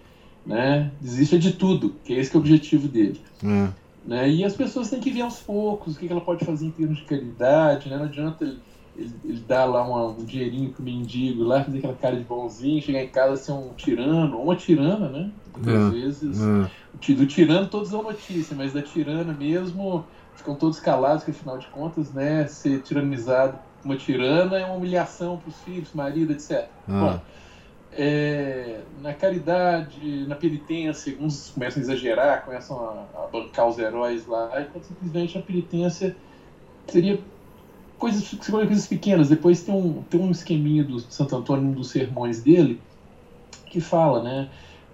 né, desiste de tudo, que é esse que é o objetivo dele. É. Né? E as pessoas têm que ver aos poucos o que que ela pode fazer em termos de caridade, né? Não adianta ele, ele, ele dar lá uma- um dinheirinho pro mendigo lá, fazer aquela cara de bonzinho, chegar em casa ser um tirano, ou uma tirana, né? Muitas É. vezes. É. Do tirano todos dão notícia, mas da tirana mesmo ficam todos calados, que afinal de contas, né? Ser tiranizado uma tirana é uma humilhação para os filhos, marido, etc. Ah. Bom, é, na caridade, na penitência, alguns começam a exagerar, começam a, a bancar os heróis lá, enquanto simplesmente a penitência seria coisas, coisas pequenas. Depois tem um, tem um esqueminha do Santo Antônio, um dos sermões dele, que fala, né?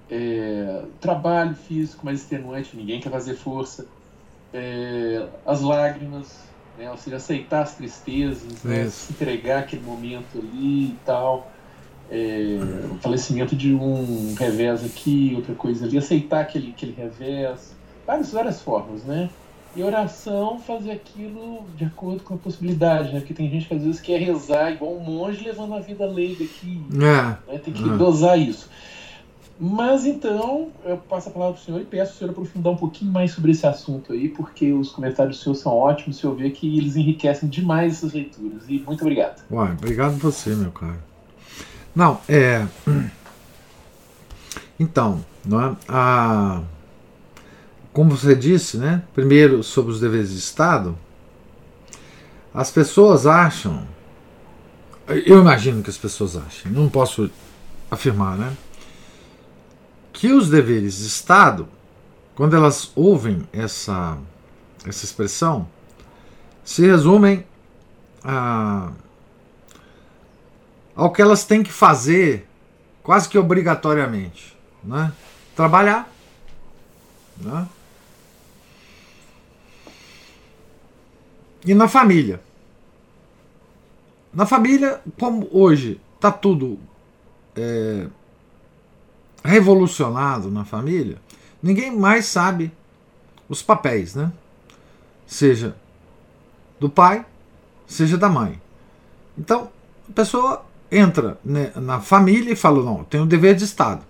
é, trabalho físico mais extenuante, ninguém quer fazer força, é, as lágrimas, né? ou seja, aceitar as tristezas, né? Se entregar aquele momento ali e tal é, o falecimento de um revés aqui, outra coisa ali, aceitar aquele, aquele revés, várias, várias formas, né? E oração, fazer aquilo de acordo com a possibilidade, né? Porque tem gente que às vezes quer rezar igual um monge levando a vida leiga aqui, É. né? Tem que Hum. dosar isso. Mas então, eu passo a palavra para o senhor e peço ao senhor aprofundar um pouquinho mais sobre esse assunto aí, porque os comentários do senhor são ótimos, o senhor vê que eles enriquecem demais essas leituras. E muito obrigado. Uai, obrigado você, meu caro. Não, é. Então, não é? A... como você disse, né? Primeiro, sobre os deveres de Estado, as pessoas acham. Eu imagino que as pessoas achem, não posso afirmar, né? Que os deveres de Estado, quando elas ouvem essa, essa expressão, se resumem a ao que elas têm que fazer quase que obrigatoriamente, né? Trabalhar, né? E na família. Na família, como hoje está tudo é, revolucionado na família, ninguém mais sabe os papéis, né? Seja do pai, seja da mãe. Então, a pessoa entra na família e fala: não, tem o dever de Estado.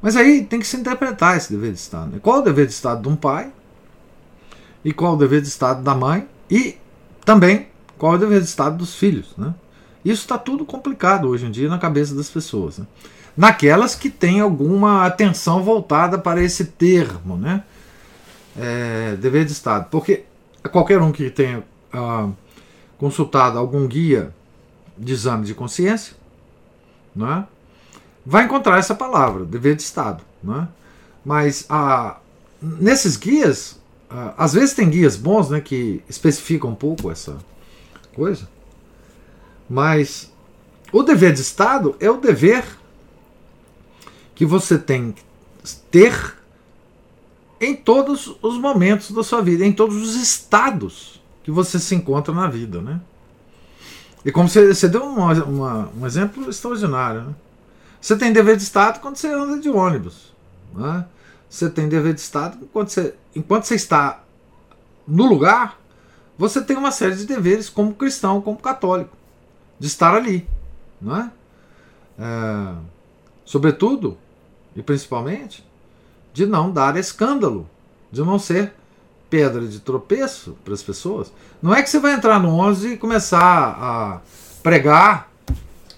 Mas aí tem que se interpretar esse dever de Estado. Né? Qual o dever de Estado de um pai? E qual o dever de Estado da mãe? E também qual o dever de Estado dos filhos? Né? Isso está tudo complicado hoje em dia na cabeça das pessoas. Né? naquelas que têm alguma atenção voltada para esse termo, né? É, dever de Estado. Porque qualquer um que tenha ah, consultado algum guia de exame de consciência, né, vai encontrar essa palavra, dever de Estado. Né? Mas ah, nesses guias, ah, às vezes tem guias bons né, que especificam um pouco essa coisa, mas o dever de Estado é o dever que você tem que ter em todos os momentos da sua vida, em todos os estados que você se encontra na vida, né? E como você, você deu uma, uma, um exemplo extraordinário, né? Você tem dever de Estado quando você anda de ônibus. Né? Você tem dever de Estado enquanto você, enquanto você está no lugar, você tem uma série de deveres como cristão, como católico, de estar ali. Não é? é sobretudo, e principalmente, de não dar escândalo, de não ser pedra de tropeço para as pessoas. Não é que você vai entrar no ônibus e começar a pregar,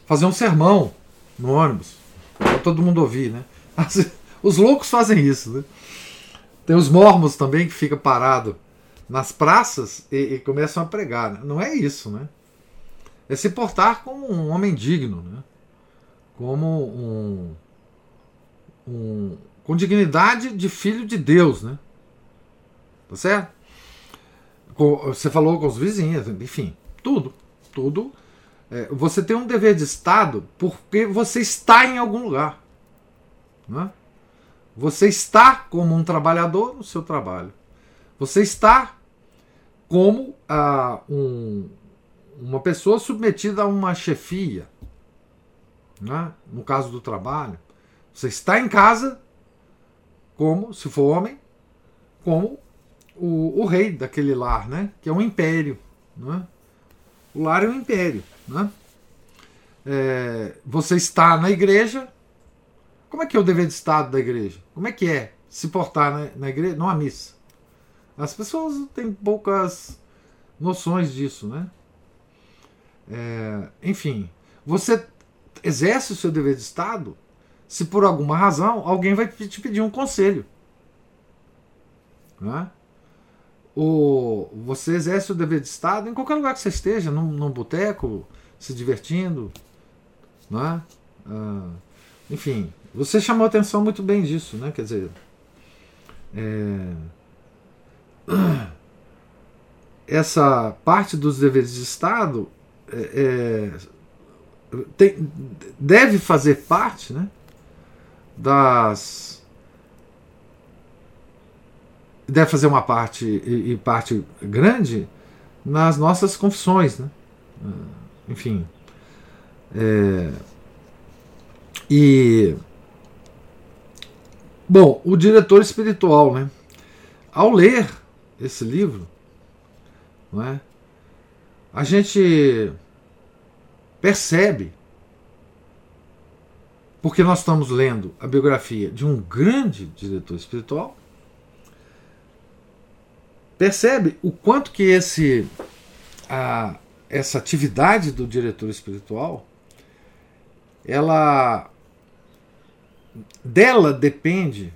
fazer um sermão no ônibus, para todo mundo ouvir, né? Os loucos fazem isso, né? Tem os mormos também que fica parado nas praças e, e começam a pregar. Né? Não é isso, né? É se portar como um homem digno, né? Como um, um com dignidade de filho de Deus, né? Tá certo? Você falou com os vizinhos, enfim, tudo, tudo. É, você tem um dever de Estado porque você está em algum lugar. Né? Você está como um trabalhador no seu trabalho. Você está como ah, um, uma pessoa submetida a uma chefia. Né? No caso do trabalho. Você está em casa como, se for homem, como o, o rei daquele lar, né? que é um império. Né? O lar é um império. Né? É, você está na igreja. Como é que é o dever de Estado da igreja? Como é que é se portar na, na igreja? Não há missa. As pessoas têm poucas noções disso, né? É, enfim, você exerce o seu dever de Estado se por alguma razão alguém vai te pedir um conselho. Né? O, você exerce o dever de Estado em qualquer lugar que você esteja, num, num boteco, se divertindo. Né? Ah, enfim, você chamou atenção muito bem disso, né? Quer dizer, é, essa parte dos deveres de Estado é, é, tem, deve fazer parte, né? das. Deve fazer uma parte, e, e parte grande, nas nossas confissões. Né? Ah, enfim. É, e. Bom, o diretor espiritual, né? Ao ler esse livro, não é? a gente percebe porque nós estamos lendo a biografia de um grande diretor espiritual, percebe o quanto que esse a, essa atividade do diretor espiritual ela dela depende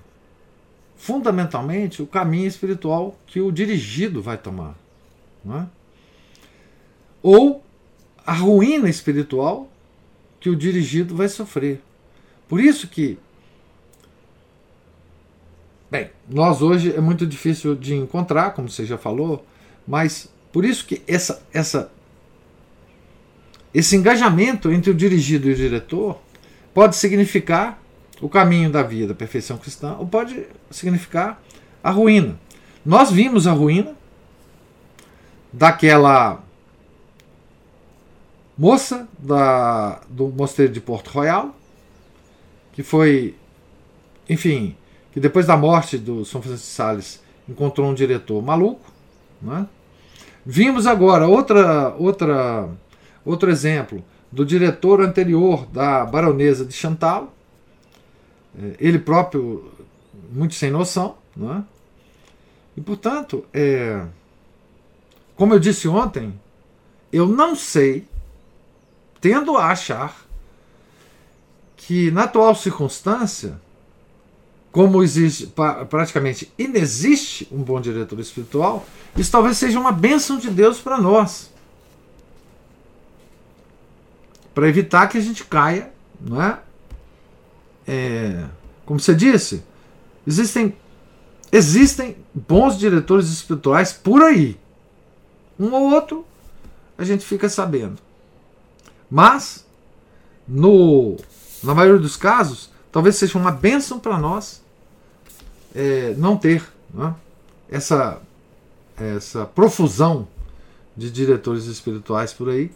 fundamentalmente o caminho espiritual que o dirigido vai tomar, é? ou a ruína espiritual que o dirigido vai sofrer. Por isso que. Bem, nós hoje é muito difícil de encontrar, como você já falou, mas por isso que essa, essa, esse engajamento entre o dirigido e o diretor pode significar o caminho da vida, a perfeição cristã, ou pode significar a ruína. Nós vimos a ruína daquela moça da, do mosteiro de Porto Royal, que foi, enfim, que depois da morte do São Francisco de Sales encontrou um diretor maluco. Né? Vimos agora outra, outra, outro exemplo do diretor anterior da Baronesa de Chantal, é, ele próprio muito sem noção. Né? E, portanto, é, como eu disse ontem, eu não sei, tendo a achar que na atual circunstância, como existe praticamente inexiste um bom diretor espiritual, isso talvez seja uma bênção de Deus para nós. Para evitar que a gente caia, não é? é? Como você disse, existem, existem bons diretores espirituais por aí. Um ou outro a gente fica sabendo. Mas, no, na maioria dos casos, talvez seja uma bênção para nós é, não ter né, essa, essa profusão de diretores espirituais por aí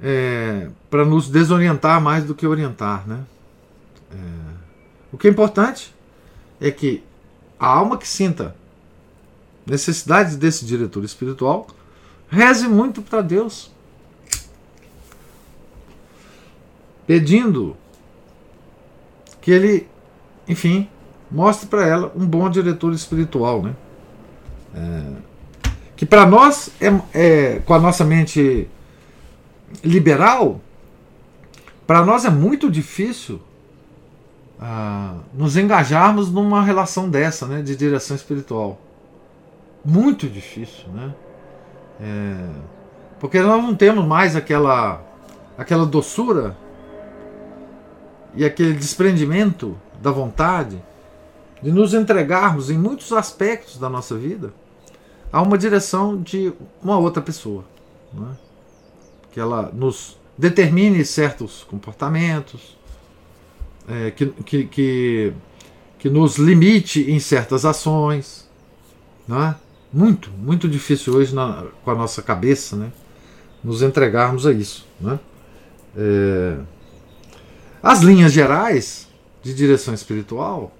é, para nos desorientar mais do que orientar. Né? É, o que é importante é que a alma que sinta necessidade desse diretor espiritual reze muito para Deus, pedindo que ele enfim, mostre para ela um bom diretor espiritual, né? É, que para nós é, é, com a nossa mente liberal, para nós é muito difícil ah, nos engajarmos numa relação dessa, né, de direção espiritual. Muito difícil, né? É, porque nós não temos mais aquela aquela doçura e aquele desprendimento da vontade de nos entregarmos em muitos aspectos da nossa vida a uma direção de uma outra pessoa. Né? Que ela nos determine certos comportamentos, é, que, que, que, que, nos limite em certas ações. Né? Muito, muito difícil hoje na, com a nossa cabeça né? nos entregarmos a isso. Né? É, as linhas gerais de direção espiritual,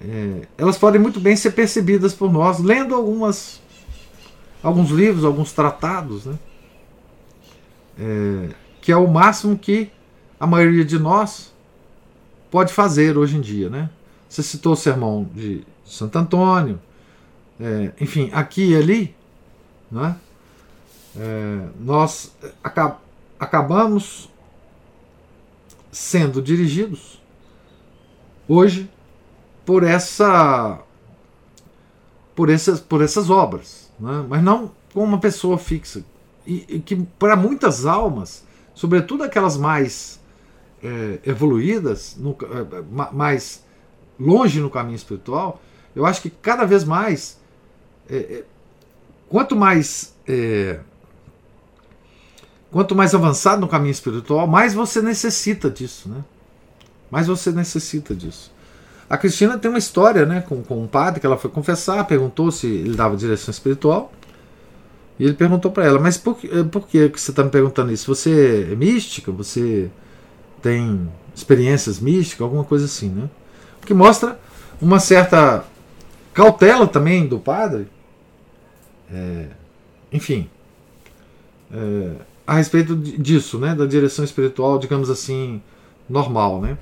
é, elas podem muito bem ser percebidas por nós lendo algumas alguns livros, alguns tratados, né? É, que é o máximo que a maioria de nós pode fazer hoje em dia, né? Você citou o sermão de Santo Antônio, é, enfim, aqui e ali, né? É, nós acab acabamos sendo dirigidos hoje por essa por essas por essas obras, né? mas não com uma pessoa fixa e, e que para muitas almas, sobretudo aquelas mais é, evoluídas, no, é, mais longe no caminho espiritual, eu acho que cada vez mais é, é quanto mais é, quanto mais avançado no caminho espiritual, mais você necessita disso, né? Mas você necessita disso. A Cristina tem uma história né, com, com um padre que ela foi confessar, perguntou se ele dava direção espiritual. E ele perguntou para ela: Mas por, eh, por que você está me perguntando isso? Você é mística? Você tem experiências místicas? Alguma coisa assim, né? O que mostra uma certa cautela também do padre. É, enfim. É, a respeito disso, né, da direção espiritual, digamos assim, normal, né?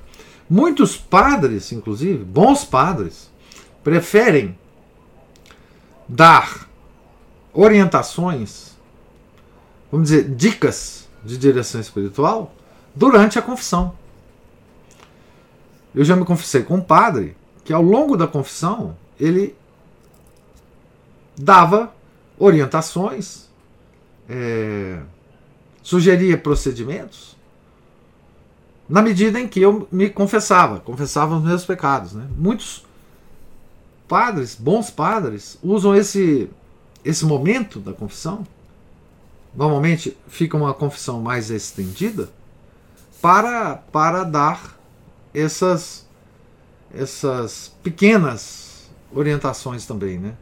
Muitos padres, inclusive, bons padres, preferem dar orientações, vamos dizer, dicas de direção espiritual durante a confissão. Eu já me confessei com um padre que ao longo da confissão ele dava orientações, é, sugeria procedimentos na medida em que eu me confessava, confessava os meus pecados. Né? Muitos padres, bons padres, usam esse, esse momento da confissão, normalmente fica uma confissão mais estendida, para, para dar essas, essas pequenas orientações também. Né?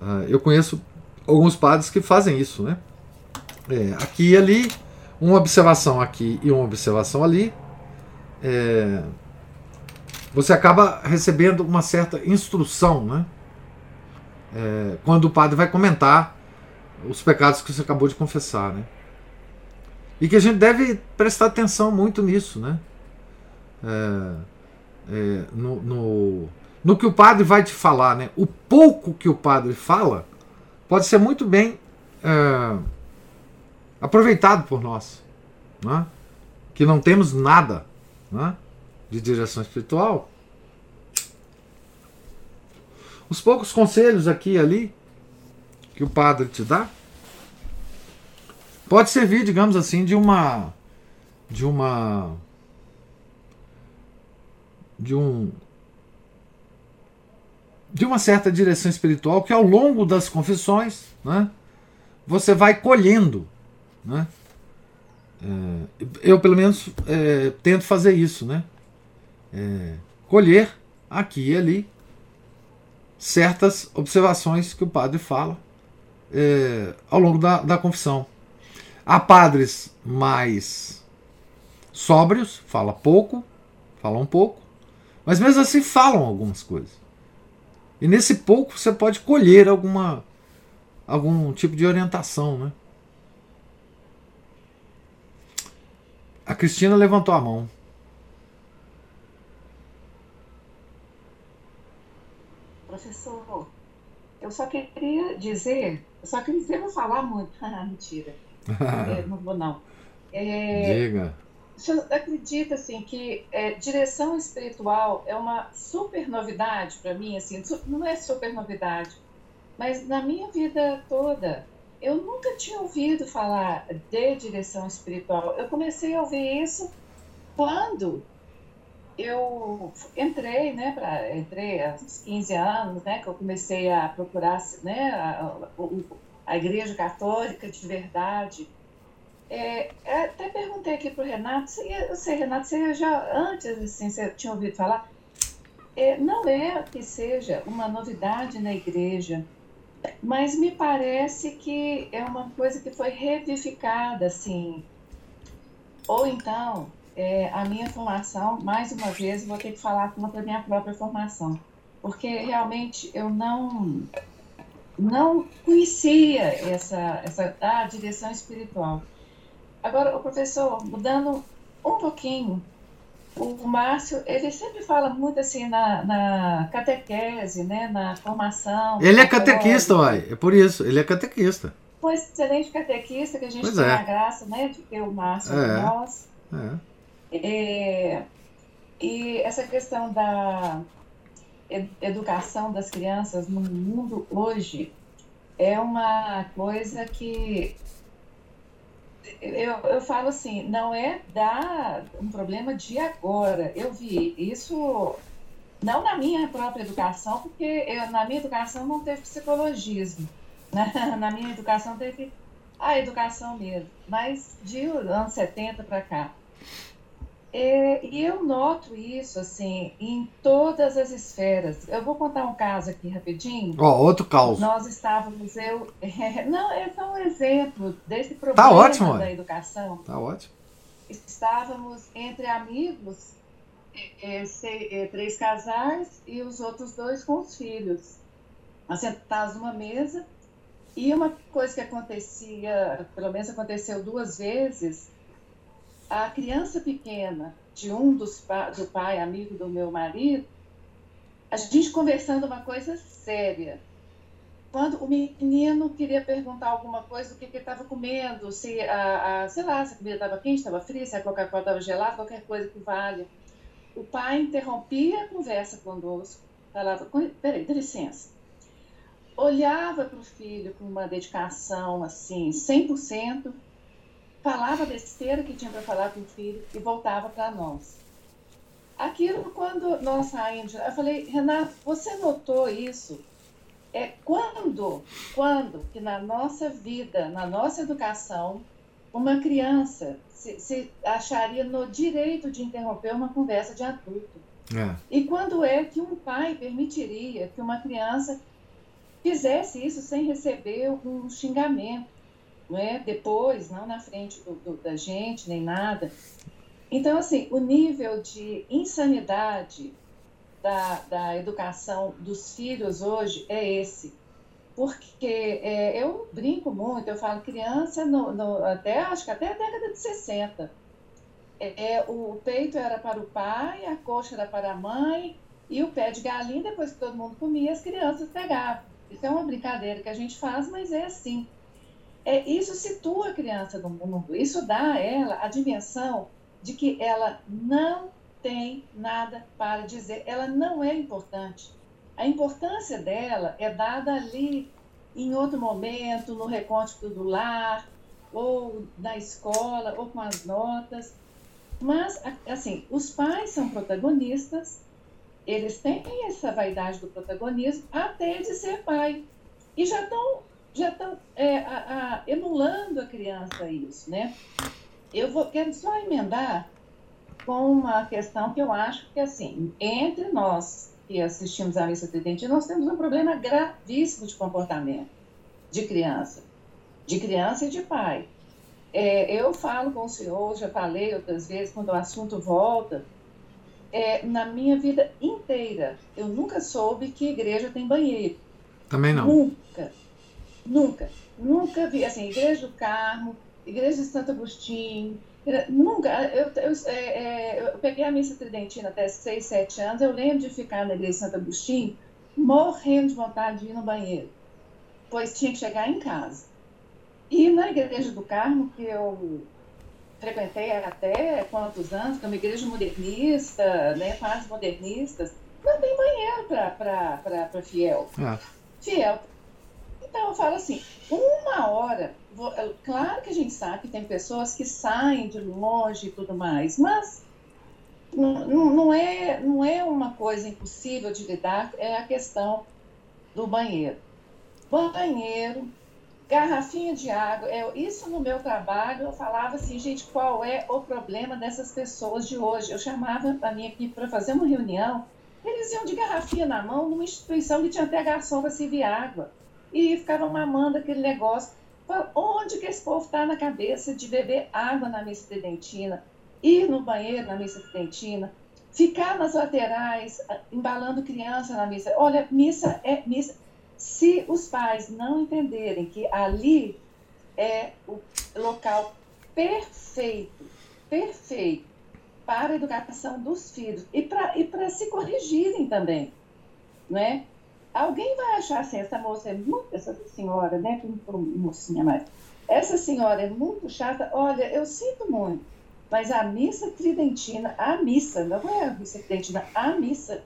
Uh, eu conheço alguns padres que fazem isso. Né? É, aqui e ali uma observação aqui e uma observação ali, é, você acaba recebendo uma certa instrução, né? É, quando o padre vai comentar os pecados que você acabou de confessar, né? E que a gente deve prestar atenção muito nisso, né? É, é, no, no, no, que o padre vai te falar, né? O pouco que o padre fala pode ser muito bem é, aproveitado por nós. Né? que não temos nada né, de direção espiritual, os poucos conselhos aqui e ali que o padre te dá pode servir, digamos assim, de uma de uma de um de uma certa direção espiritual que ao longo das confissões né, você vai colhendo. Né? É, eu, pelo menos, é, tento fazer isso. Né? É, colher aqui e ali certas observações que o padre fala é, ao longo da, da confissão. Há padres mais sóbrios, fala pouco, falam um pouco, mas mesmo assim falam algumas coisas. E nesse pouco você pode colher alguma algum tipo de orientação, né? A Cristina levantou a mão. Professor, eu só queria dizer, eu só queria dizer, vou falar muito. Mentira. é, não vou não. É, Diga acredita assim que é, direção espiritual é uma super novidade para mim assim não é super novidade mas na minha vida toda eu nunca tinha ouvido falar de direção espiritual. Eu comecei a ouvir isso quando eu entrei né para entrei uns 15 anos né que eu comecei a procurar né a, a, a igreja católica de verdade. É, até perguntei aqui para o Renato, se, eu sei, Renato, você já antes assim, você tinha ouvido falar? É, não é que seja uma novidade na igreja, mas me parece que é uma coisa que foi revivificada, assim. Ou então, é, a minha formação, mais uma vez, vou ter que falar contra a minha própria formação, porque realmente eu não não conhecia essa, essa a direção espiritual. Agora, o professor, mudando um pouquinho, o Márcio, ele sempre fala muito assim na, na catequese, né, na formação. Ele é catequista, uai, é por isso, ele é catequista. Um excelente catequista que a gente pois tem é. a graça, né, de ter o Márcio é. nós. É. é. e essa questão da educação das crianças no mundo hoje é uma coisa que eu, eu falo assim, não é da, um problema de agora. Eu vi isso não na minha própria educação, porque eu, na minha educação não teve psicologismo. Na, né? na minha educação teve a educação mesmo, mas de anos 70 para cá. É, e eu noto isso, assim, em todas as esferas. Eu vou contar um caso aqui rapidinho. Ó, oh, outro caos. Nós estávamos, eu... É, não, é só um exemplo desse tá problema tá ótimo, da educação. Tá ótimo. Estávamos entre amigos, é, é, três casais e os outros dois com os filhos. Assentados numa mesa. E uma coisa que acontecia, pelo menos aconteceu duas vezes, a criança pequena de um dos do pai amigo do meu marido, a gente conversando uma coisa séria. Quando o menino queria perguntar alguma coisa do que, que ele estava comendo, se a, a, sei lá, se a comida estava quente, estava fria, se a Coca-Cola estava gelada, qualquer coisa que valha. O pai interrompia a conversa conosco, falava, peraí, dá licença. Olhava para o filho com uma dedicação assim, 100%, falava a besteira que tinha para falar com o filho e voltava para nós. Aquilo, quando nós saímos, eu falei, Renato, você notou isso? É quando, quando que na nossa vida, na nossa educação, uma criança se, se acharia no direito de interromper uma conversa de adulto? É. E quando é que um pai permitiria que uma criança fizesse isso sem receber um xingamento? Não é? Depois, não na frente do, do, da gente, nem nada. Então, assim, o nível de insanidade da, da educação dos filhos hoje é esse. Porque é, eu brinco muito, eu falo criança, no, no, até acho que até a década de 60. É, é, o peito era para o pai, a coxa era para a mãe, e o pé de galinha, depois que todo mundo comia, as crianças pegavam. Isso é uma brincadeira que a gente faz, mas é assim é, isso situa a criança no mundo, isso dá a ela a dimensão de que ela não tem nada para dizer, ela não é importante. A importância dela é dada ali em outro momento, no recôndito do lar, ou na escola, ou com as notas. Mas, assim, os pais são protagonistas, eles têm essa vaidade do protagonismo até de ser pai. E já estão já estão é, a, a, emulando a criança isso, né? Eu vou, quero só emendar com uma questão que eu acho que, assim, entre nós que assistimos à missa tridentina, nós temos um problema gravíssimo de comportamento de criança, de criança e de pai. É, eu falo com o senhor, já falei outras vezes, quando o assunto volta, é, na minha vida inteira, eu nunca soube que igreja tem banheiro. Também não. Nunca, nunca, nunca vi, assim, igreja do Carmo, igreja de Santo Agostinho, nunca, eu, eu, é, é, eu peguei a missa tridentina até 6, 7 anos, eu lembro de ficar na igreja de Santo Agostinho, morrendo de vontade de ir no banheiro, pois tinha que chegar em casa. E na Igreja do Carmo, que eu frequentei até quantos anos, que é uma igreja modernista, né, quase modernistas, não tem banheiro para fiel. Ah. Fiel. Então eu falo assim, uma hora, vou, é, claro que a gente sabe que tem pessoas que saem de longe e tudo mais, mas não, não, é, não é uma coisa impossível de lidar, é a questão do banheiro. Banheiro, garrafinha de água. É, isso no meu trabalho, eu falava assim, gente, qual é o problema dessas pessoas de hoje? Eu chamava a minha equipe para fazer uma reunião, eles iam de garrafinha na mão numa instituição que tinha até garçom para servir água. E ficavam mamando aquele negócio. Onde que esse povo está na cabeça de beber água na missa tridentina, ir no banheiro na missa tridentina, ficar nas laterais, embalando criança na missa? Olha, missa é missa se os pais não entenderem que ali é o local perfeito, perfeito para a educação dos filhos e para e se corrigirem também, né? Alguém vai achar assim, essa moça é muito, essa senhora, né? Mocinha mais. Essa senhora é muito chata. Olha, eu sinto muito, mas a missa tridentina, a missa, não é a missa tridentina, a missa,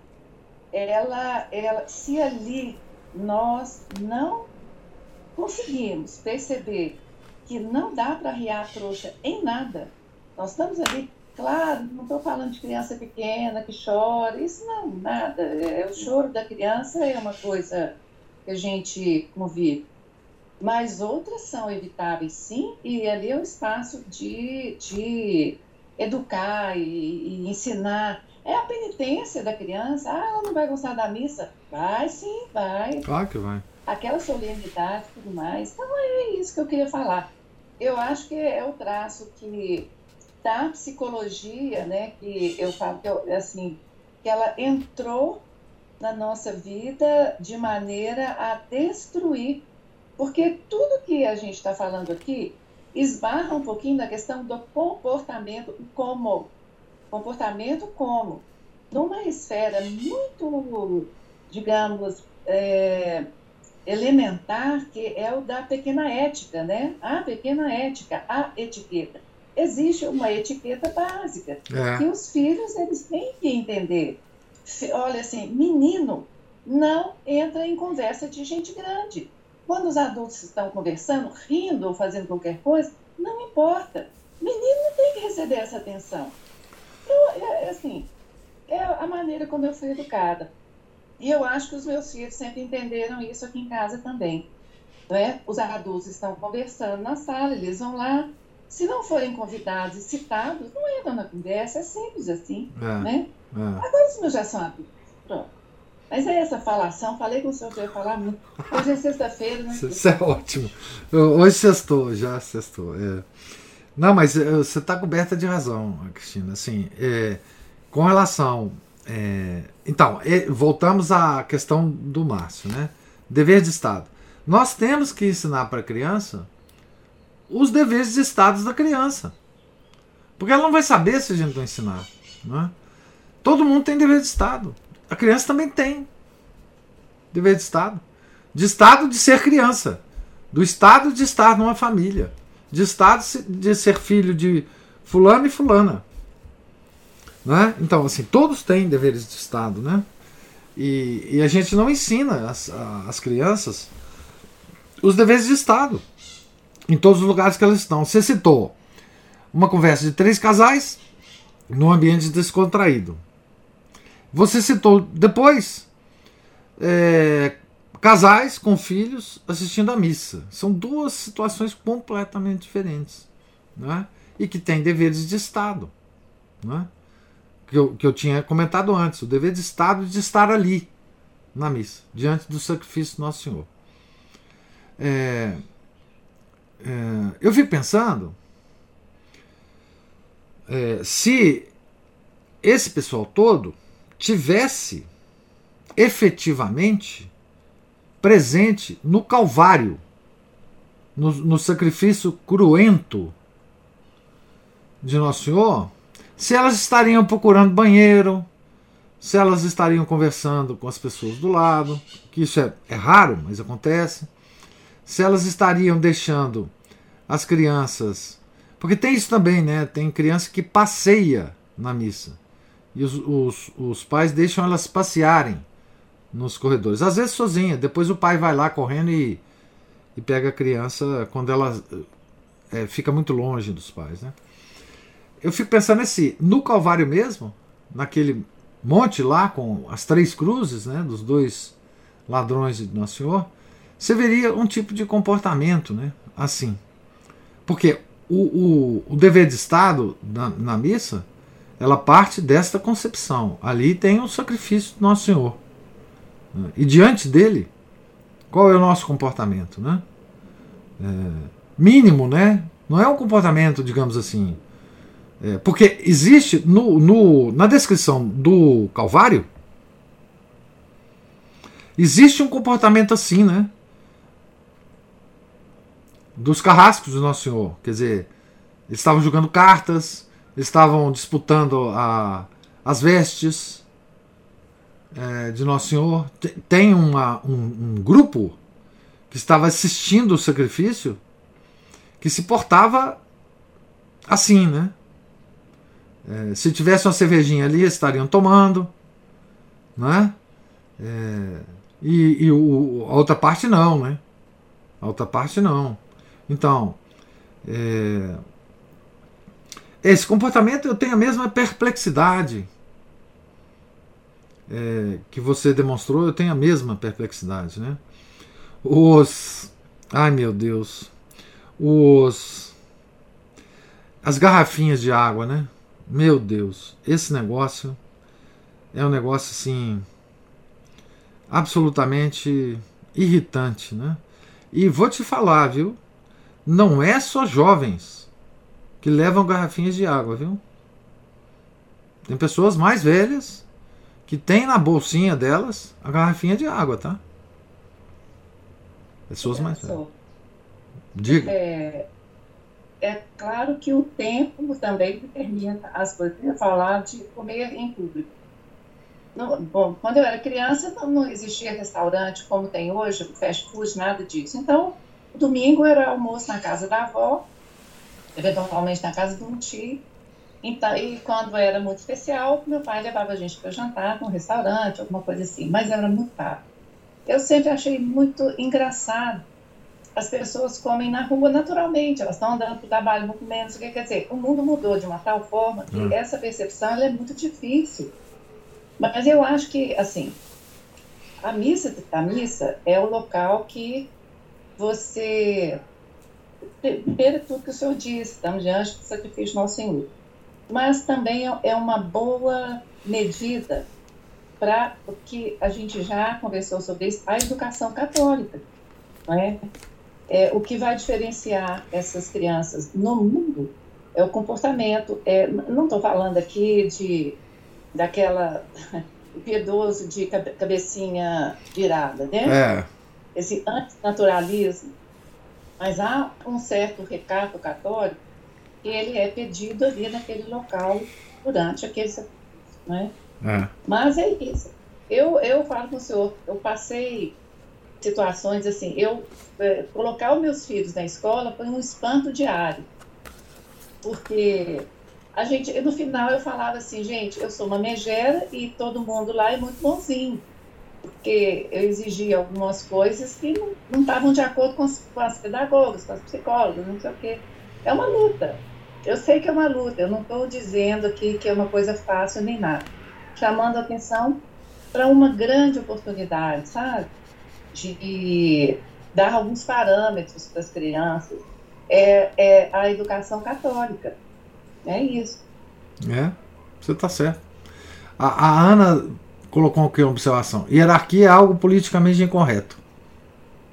ela, ela, se ali nós não conseguimos perceber que não dá para riar a trouxa em nada. Nós estamos ali, claro, não estou falando de criança pequena que chora, isso não, nada. É, o choro da criança é uma coisa que a gente convive. Mas outras são evitáveis, sim, e ali é o espaço de, de educar e, e ensinar é a penitência da criança. Ah, ela não vai gostar da missa? Vai sim, vai. Claro que vai. Aquela solenidade e tudo mais. Então é isso que eu queria falar. Eu acho que é o traço que da psicologia, né, que eu falo que eu, assim, que ela entrou na nossa vida de maneira a destruir, porque tudo que a gente está falando aqui esbarra um pouquinho na questão do comportamento como comportamento como numa esfera muito, digamos, é, elementar, que é o da pequena ética, né? A pequena ética, a etiqueta. Existe uma etiqueta básica é. que os filhos eles têm que entender. Olha assim, menino não entra em conversa de gente grande. Quando os adultos estão conversando, rindo ou fazendo qualquer coisa, não importa. Menino não tem que receber essa atenção. Eu, é, é, assim, é a maneira como eu fui educada. E eu acho que os meus filhos sempre entenderam isso aqui em casa também. Né? Os adultos estão conversando na sala, eles vão lá. Se não forem convidados e citados, não entram na conversa, é simples assim. É, né? É. Agora os meus já são adultos. Pronto. Mas é essa falação, falei com o senhor que eu ia falar muito. Hoje é sexta-feira, né? Isso é ótimo. Hoje sextou, já sextou. É. Não, mas eh, você está coberta de razão, Cristina. Assim, é, com relação. É, então, é, voltamos à questão do Márcio, né? Dever de Estado. Nós temos que ensinar para a criança os deveres de Estado da criança. Porque ela não vai saber se a gente não ensinar. Né? Todo mundo tem dever de Estado. A criança também tem dever de Estado. De Estado de ser criança. Do Estado de estar numa família de estado de ser filho de fulano e fulana. Né? Então, assim, todos têm deveres de Estado, né? E, e a gente não ensina as, as crianças os deveres de Estado em todos os lugares que elas estão. Você citou uma conversa de três casais num ambiente descontraído. Você citou depois é, casais com filhos assistindo à missa. São duas situações completamente diferentes. Né? E que têm deveres de Estado. Né? Que, eu, que eu tinha comentado antes. O dever de Estado de estar ali na missa, diante do sacrifício do Nosso Senhor. É, é, eu fico pensando é, se esse pessoal todo tivesse efetivamente presente no Calvário, no, no sacrifício cruento de Nosso Senhor, se elas estariam procurando banheiro, se elas estariam conversando com as pessoas do lado, que isso é, é raro, mas acontece, se elas estariam deixando as crianças. Porque tem isso também, né? Tem criança que passeia na missa. E os, os, os pais deixam elas passearem nos corredores. Às vezes sozinha, depois o pai vai lá correndo e, e pega a criança quando ela é, fica muito longe dos pais. Né? Eu fico pensando assim, no Calvário mesmo, naquele monte lá com as três cruzes né, dos dois ladrões de Nosso Senhor, você veria um tipo de comportamento né, assim. Porque o, o, o dever de Estado na, na missa, ela parte desta concepção. Ali tem o sacrifício do Nosso Senhor. Né? E diante dele, qual é o nosso comportamento? Né? É, mínimo, né? Não é um comportamento, digamos assim. É, porque existe no, no, na descrição do Calvário, existe um comportamento assim, né? Dos carrascos do Nosso Senhor. Quer dizer, eles estavam jogando cartas, eles estavam disputando a, as vestes é, de Nosso Senhor. Tem uma, um, um, grupo que estava assistindo o sacrifício que se portava assim, né? É, se tivesse uma cervejinha ali, estariam tomando, né? É, e, e o, a outra parte não, né? A outra parte não. Então, é, esse comportamento eu tenho a mesma perplexidade é, que você demonstrou, eu tenho a mesma perplexidade, né? Os, ai meu Deus, os, as garrafinhas de água, né? Meu Deus, esse negócio é um negócio assim absolutamente irritante, né? E vou te falar, viu? Não é só jovens que levam garrafinhas de água, viu? Tem pessoas mais velhas que têm na bolsinha delas a garrafinha de água, tá? Pessoas mais velhas. Diga. É, é claro que o tempo também determina as coisas. Eu ia falar de comer em público. Não, bom, quando eu era criança, não, não existia restaurante como tem hoje, fast food, nada disso. Então, Domingo era almoço na casa da avó, eventualmente na casa do tio. Então, e quando era muito especial, meu pai levava a gente para jantar num restaurante, alguma coisa assim, mas era muito caro. Eu sempre achei muito engraçado. As pessoas comem na rua naturalmente, elas estão andando para o trabalho muito menos. Quer dizer, o mundo mudou de uma tal forma que hum. essa percepção é muito difícil. Mas eu acho que, assim, a missa, a missa é o local que você. Primeiro, tudo que o Senhor disse, estamos diante do sacrifício do nosso Senhor. Mas também é, é uma boa medida para o que a gente já conversou sobre isso, a educação católica. Não é? É, o que vai diferenciar essas crianças no mundo é o comportamento. É, não estou falando aqui de daquela piedoso de cabecinha virada, né? É esse antinaturalismo, mas há um certo recato católico que ele é pedido ali naquele local durante aquele né? É. Mas é isso. Eu, eu falo com o senhor, eu passei situações assim, eu é, colocar os meus filhos na escola foi um espanto diário, porque a gente, no final eu falava assim, gente, eu sou uma megera e todo mundo lá é muito bonzinho. Porque eu exigia algumas coisas que não estavam de acordo com as, com as pedagogas, com as psicólogas, não sei o quê. É uma luta. Eu sei que é uma luta, eu não estou dizendo aqui que é uma coisa fácil nem nada. Chamando a atenção para uma grande oportunidade, sabe? De dar alguns parâmetros para as crianças. É, é a educação católica. É isso. É, você está certo. A, a, Ana colocou aqui uma observação. Hierarquia é algo politicamente incorreto.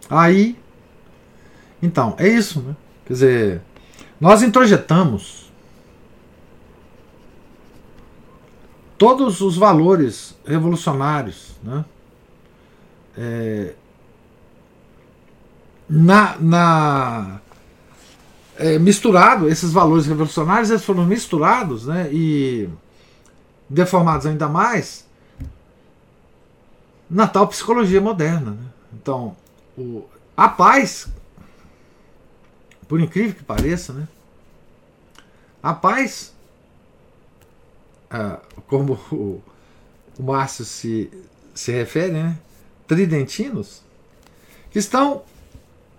Aí, então, é isso, né? Quer dizer, nós introjetamos todos os valores revolucionários, né? É, na, na é, misturado, esses valores revolucionários eles foram misturados né, e deformados ainda mais na tal psicologia moderna. Né? Então, o, a paz, por incrível que pareça, né, a paz, ah, como o, o Márcio se, se refere, né, tridentinos, que estão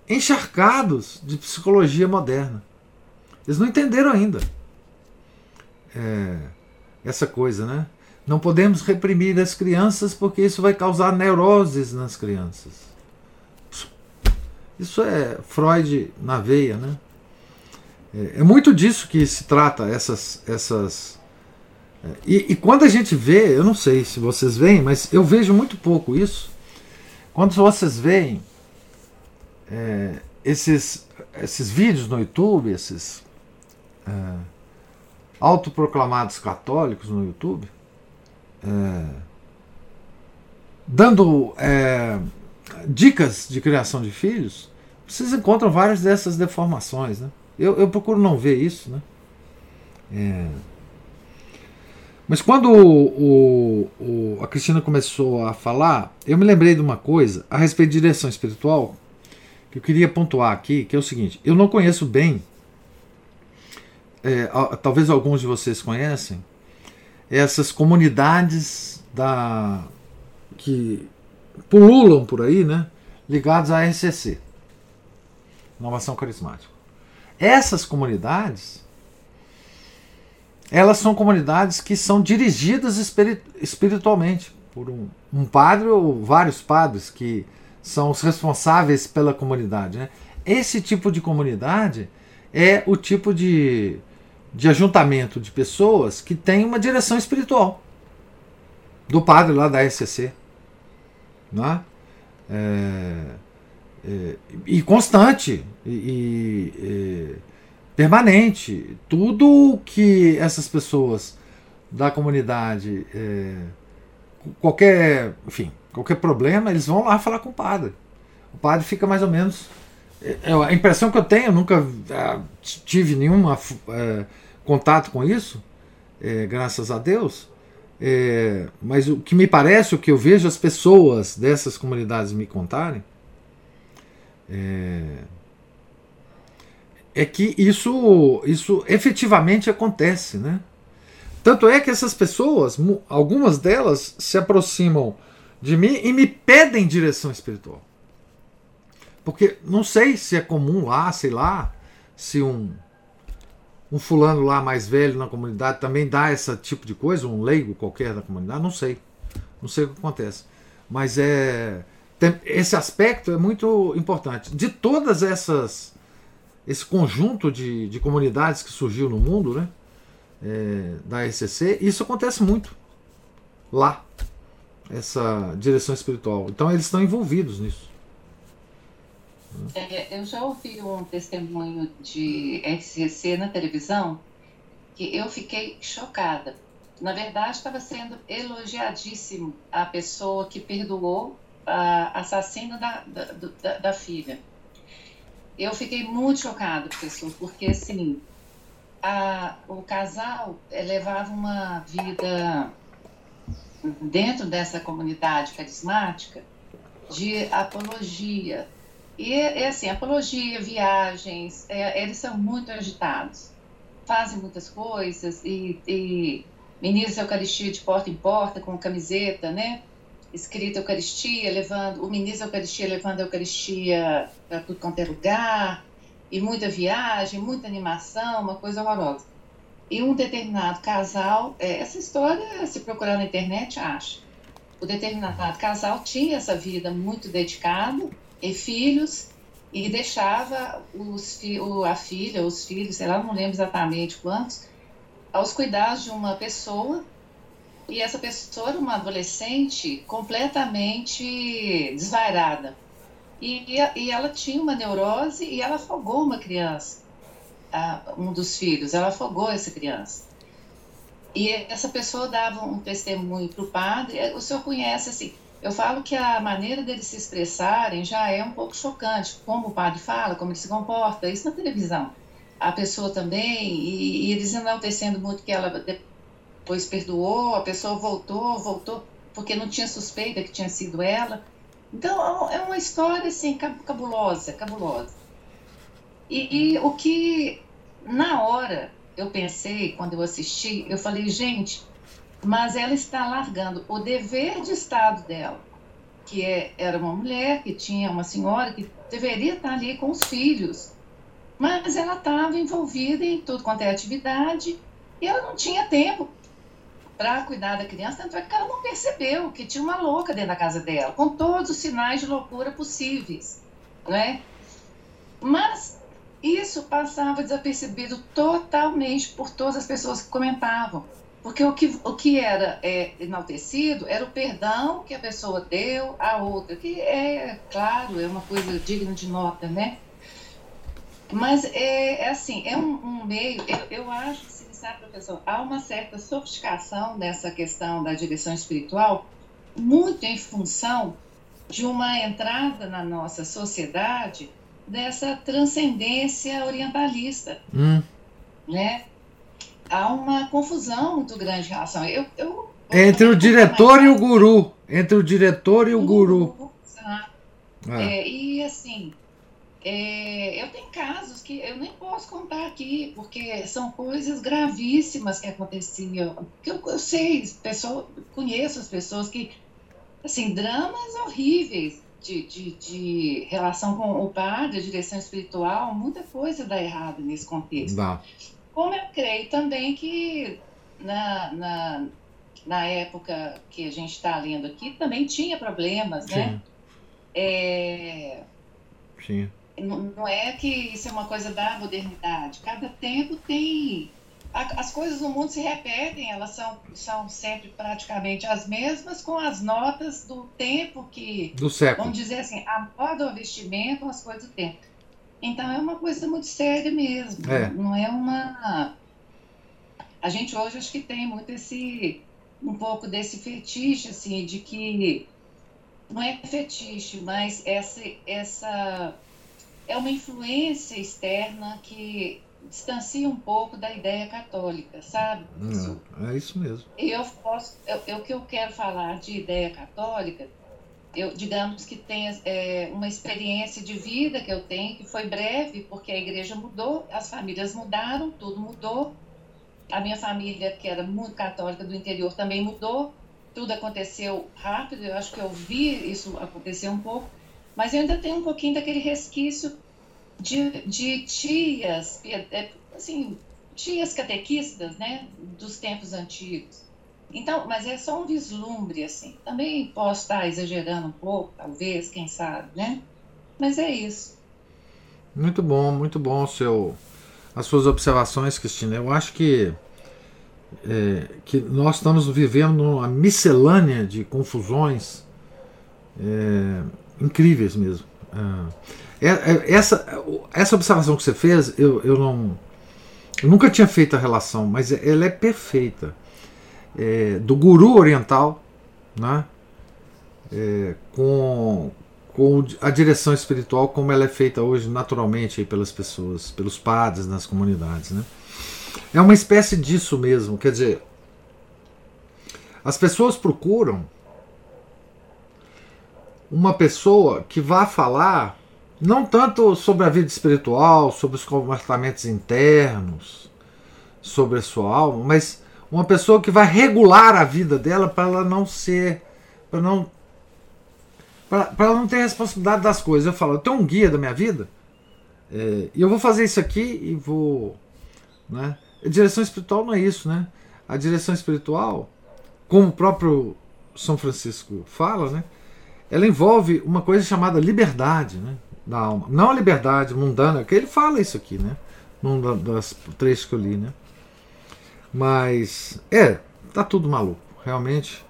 encharcados de psicologia moderna. Eles não entenderam ainda é, essa coisa, né? Não podemos reprimir as crianças porque isso vai causar neuroses nas crianças. Isso é Freud na veia, né? É, é muito disso que se trata essas essas é, e, e, quando a gente vê, eu não sei se vocês veem, mas eu vejo muito pouco isso. Quando vocês veem é, esses, esses vídeos no YouTube, esses é, autoproclamados católicos no YouTube, dando é, dicas de criação de filhos, vocês encontram várias dessas deformações. Né? Eu, eu procuro não ver isso. Né? É, mas quando o, o, a Cristina começou a falar, eu me lembrei de uma coisa a respeito de direção espiritual que eu queria pontuar aqui, que é o seguinte: eu não conheço bem, é, talvez alguns de vocês conhecem, essas comunidades da que pululam por aí, né, ligadas à RCC, Inovação Carismática. Essas comunidades, elas são comunidades que são dirigidas espiritualmente por um, um padre ou vários padres que são os responsáveis pela comunidade. Né? Esse tipo de comunidade é o tipo de, de ajuntamento de pessoas que tem uma direção espiritual do padre lá da SCC. Né? É, é, e constante e, e, permanente. Tudo que essas pessoas da comunidade, é, qualquer, enfim, qualquer problema, eles vão lá falar com o padre. O padre fica mais ou menos. É, é a impressão que eu tenho, eu nunca é, tive nenhum é, contato com isso, é, graças a Deus. Mas o que me parece, o que eu vejo as pessoas dessas comunidades me contarem, é, é que isso, isso efetivamente acontece, né? Tanto é que essas pessoas, algumas delas se aproximam de mim e me pedem direção espiritual. Porque não sei se é comum lá, sei lá, se um um fulano lá mais velho na comunidade também dá esse tipo de coisa, um leigo qualquer da comunidade, não sei. Não sei o que acontece. Mas é tem, esse aspecto é muito importante. De todas essas esse conjunto de, de comunidades que surgiu no mundo, né, é, da SCC, isso acontece muito lá essa direção espiritual. Então eles estão envolvidos nisso. É, eu já ouvi um testemunho de SCC na televisão que eu fiquei chocada. Na verdade, estava sendo elogiadíssimo a pessoa que perdoou a assassino da, da, da, da filha. Eu fiquei muito chocada, professor, porque assim, a, o casal levava uma vida dentro dessa comunidade carismática de apologia. E, é assim, apologia, viagens, é, eles são muito agitados. fazem muitas coisas e, e ministram a Eucaristia de porta em porta com camiseta, né? Escrita Eucaristia, levando, o ministro da Eucaristia levando a Eucaristia para tudo quanto é lugar, e muita viagem, muita animação, uma coisa horrorosa. E um determinado casal, é, essa história, se procurar na internet, acha. O determinado casal tinha essa vida muito dedicada, e filhos, e deixava os, a filha, os filhos, sei lá, não lembro exatamente quantos, aos cuidados de uma pessoa, e essa pessoa era uma adolescente completamente desvairada. E, e ela tinha uma neurose e ela afogou uma criança, um dos filhos, ela afogou essa criança. E essa pessoa dava um testemunho para o padre, o senhor conhece assim, eu falo que a maneira deles se expressarem já é um pouco chocante, como o padre fala, como ele se comporta, isso na televisão. A pessoa também, e, e eles enaltecendo muito que ela depois perdoou, a pessoa voltou, voltou, porque não tinha suspeita que tinha sido ela. Então é uma história assim cabulosa, cabulosa. E, e o que na hora eu pensei quando eu assisti, eu falei, gente, mas ela está largando o dever de Estado dela, que é, era uma mulher, que tinha uma senhora que deveria estar ali com os filhos, mas ela estava envolvida em tudo quanto é atividade e ela não tinha tempo para cuidar da criança, tanto é que ela não percebeu que tinha uma louca dentro da casa dela, com todos os sinais de loucura possíveis, né? Mas isso passava desapercebido totalmente por todas as pessoas que comentavam. Porque o que, o que era é, enaltecido era o perdão que a pessoa deu à outra, que é, claro, é uma coisa digna de nota, né? Mas é, é assim, é um, um meio, eu, eu acho que, sabe, professor, há uma certa sofisticação nessa questão da direção espiritual, muito em função de uma entrada na nossa sociedade dessa transcendência orientalista, hum. né? Há uma confusão muito grande em relação. Eu, eu, entre o diretor e o guru. Entre o diretor e o, guru. guru. É. É, e assim, é, eu tenho casos que eu nem posso contar aqui, porque são coisas gravíssimas que aconteciam. Que eu, eu sei, pessoa, conheço as pessoas que, assim, dramas horríveis de, de, de relação com o padre, a direção espiritual, muita coisa dá errado nesse contexto. Dá. Como eu creio também que na, na, na época que a gente está lendo aqui também tinha problemas, né? É, Sim. Não, não é que isso é uma coisa da modernidade. Cada tempo tem as coisas no mundo se repetem, elas são, são sempre praticamente as mesmas, com as notas do tempo que. Do século. Vamos dizer assim, a moda, o vestimento, as coisas do tempo. Então é uma coisa muito séria mesmo. É. Não é uma. A gente hoje acho que tem muito esse. um pouco desse fetiche, assim, de que. Não é fetiche, mas essa, essa é uma influência externa que distancia um pouco da ideia católica, sabe? É, é isso mesmo. Eu posso, eu, eu, o que eu quero falar de ideia católica eu, digamos que tenha é, uma experiência de vida que eu tenho, que foi breve, porque a igreja mudou, as famílias mudaram, tudo mudou. A minha família, que era muito católica do interior, também mudou. Tudo aconteceu rápido, eu acho que eu vi isso acontecer um pouco, mas eu ainda tenho um pouquinho daquele resquício de, de tias, é, assim, tias catequistas, né, dos tempos antigos então, mas é só um vislumbre, assim. Também posso estar exagerando um pouco, talvez, quem sabe, né? Mas é isso. Muito bom, muito bom seu, as suas observações, Cristina. Eu acho que, é, que nós estamos vivendo uma miscelânea de confusões é, incríveis mesmo. É, é essa, essa observação que você fez, eu, eu não. Eu nunca tinha feito a relação, mas ela é perfeita é, do guru oriental, né? É, com, com a direção espiritual como ela é feita hoje naturalmente pelas pessoas, pelos padres nas comunidades. Né? É uma espécie disso mesmo, quer dizer, as pessoas procuram uma pessoa que vá falar não tanto sobre a vida espiritual, sobre os comportamentos internos, sobre a sua alma, mas uma pessoa que vai regular a vida dela para ela não ser, para não para ela não ter responsabilidade das coisas. Eu falo, eu tenho um guia da minha vida é, e eu vou fazer isso aqui e vou, né? A direção espiritual não é isso, né? A direção espiritual, como o próprio São Francisco fala, né? Ela envolve uma coisa chamada liberdade, né? Da alma, não a liberdade mundana, que ele fala isso aqui, né? Num das três que eu li, né? Mas é, tá tudo maluco, realmente.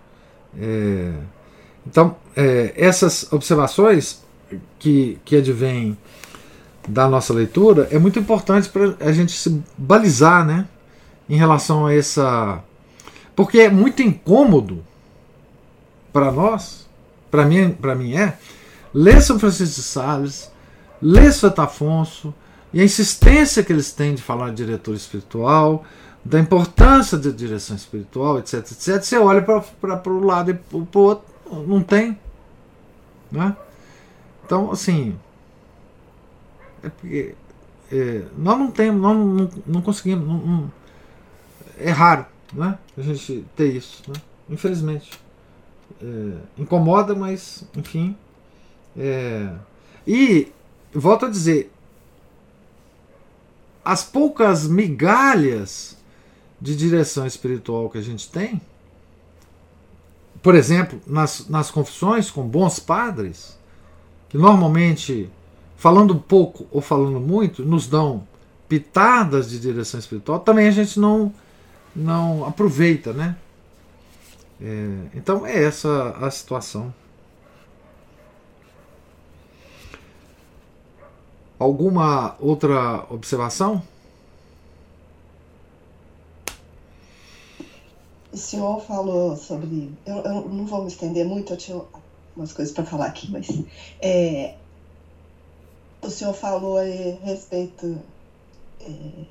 É, então, é, essas observações que, que advêm da nossa leitura é muito importante para a gente se balizar né, em relação a essa. Porque é muito incômodo para nós, para mim, mim é, ler São Francisco de Sales, ler Santo Afonso, e a insistência que eles têm de falar de diretor espiritual, da importância da direção espiritual, etc, etc. Você olha para o lado e para o outro, não tem. Né? Então, assim. É porque, é, nós não temos, nós não, não conseguimos. Não, não, é raro né? a gente ter isso. Né? Infelizmente. É, incomoda, mas, enfim. É, e, volto a dizer, as poucas migalhas de direção espiritual que a gente tem, por exemplo, nas, nas confissões com bons padres, que normalmente, falando pouco ou falando muito, nos dão pitadas de direção espiritual, também a gente não, não aproveita, né? É, então é essa a situação. Alguma outra observação? O senhor falou sobre. Eu, eu, não vou me estender muito, eu tinha umas coisas para falar aqui, mas. É, o senhor falou a respeito é,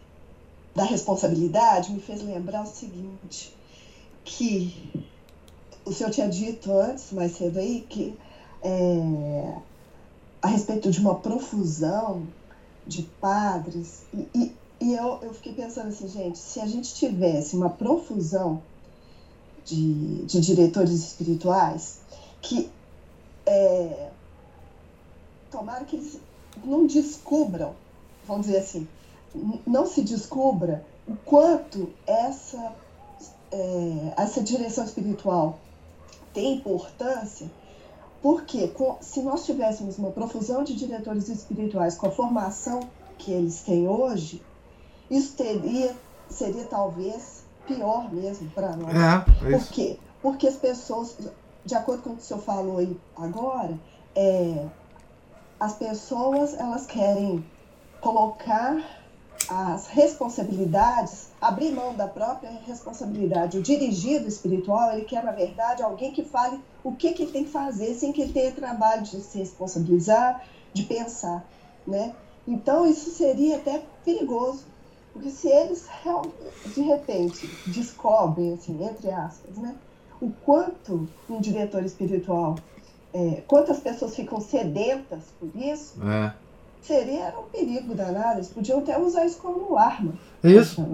da responsabilidade, me fez lembrar o seguinte: que o senhor tinha dito antes, mais cedo aí, que é, a respeito de uma profusão de padres, e, e, e eu, eu fiquei pensando assim, gente, se a gente tivesse uma profusão de, de diretores espirituais que é, tomara que eles não descubram, vamos dizer assim, não se descubra o quanto essa, é, essa direção espiritual tem importância, porque com, se nós tivéssemos uma profusão de diretores espirituais com a formação que eles têm hoje, isso teria, seria talvez pior mesmo para nós. É, é Por quê? Porque as pessoas, de acordo com o que o senhor falou aí agora, é, as pessoas elas querem colocar as responsabilidades, abrir mão da própria responsabilidade. O dirigido espiritual, ele quer, na verdade, alguém que fale o que, que ele tem que fazer sem que ele tenha trabalho de se responsabilizar, de pensar, né? Então, isso seria até perigoso, porque se eles de repente descobrem, assim, entre aspas, né, o quanto um diretor espiritual, é, quantas pessoas ficam sedentas por isso, é. seria um perigo danado. Eles podiam até usar isso como arma. Isso.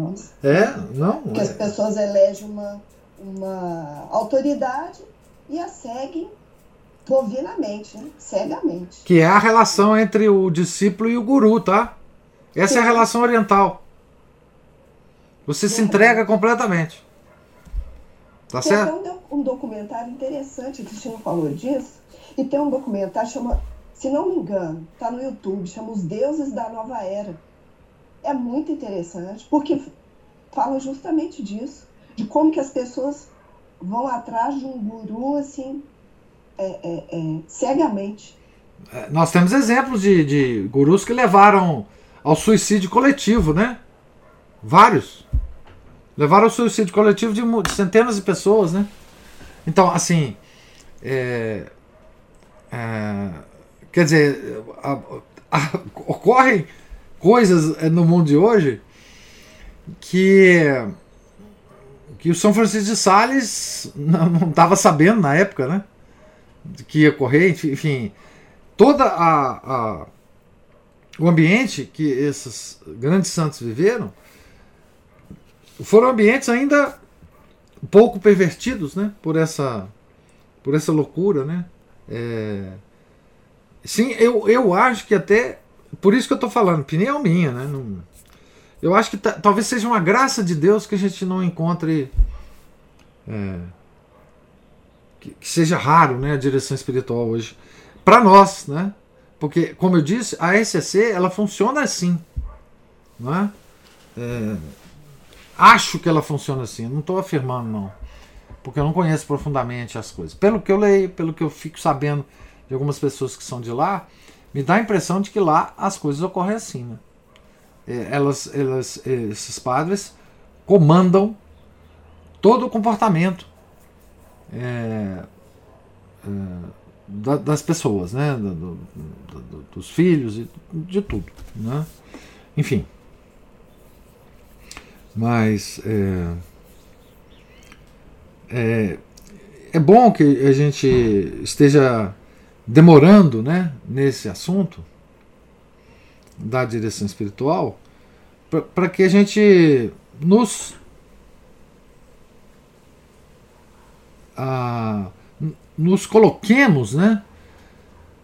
É, não. Porque é. as pessoas elegem uma, uma autoridade e a seguem bovinamente, né? cegamente. Que é a relação entre o discípulo e o guru, tá? Essa Sim. é a relação oriental. Você se entrega completamente. Tá tem certo? Tem um documentário interessante que o senhor falou disso. E tem um documentário chama, se não me engano, tá no YouTube, chama Os Deuses da Nova Era. É muito interessante, porque fala justamente disso, de como que as pessoas vão atrás de um guru assim, é, é, é, cegamente. É, nós temos exemplos de, de gurus que levaram ao suicídio coletivo, né? Vários. Levaram ao suicídio coletivo de, centenas de pessoas, né? Então, assim. É, é, quer dizer, a, a, ocorrem coisas é, no mundo de hoje que que o São Francisco de Sales não estava sabendo na época, né? Que ia ocorrer, enfim, toda a, a o ambiente que esses grandes santos viveram foram ambientes ainda pouco pervertidos, né? Por essa, por essa loucura, né? É, sim, eu, eu acho que até por isso que eu estou falando, opinião minha, né? Não, eu acho que talvez seja uma graça de Deus que a gente não encontre é, que, que, seja raro, né? A direção espiritual hoje para nós, né? Porque, como eu disse, a SEC ela funciona assim, não é? É acho que ela funciona assim, não estou afirmando não, porque eu não conheço profundamente as coisas. Pelo que eu leio, pelo que eu fico sabendo de algumas pessoas que são de lá, me dá a impressão de que lá as coisas ocorrem assim, né? É, elas, elas, esses padres comandam todo o comportamento é, é, das pessoas, né? Do, do, do, dos filhos e de tudo, né? Enfim. Mas é, é, é bom que a gente esteja demorando né, nesse assunto da direção espiritual para que a gente nos nos coloquemos né,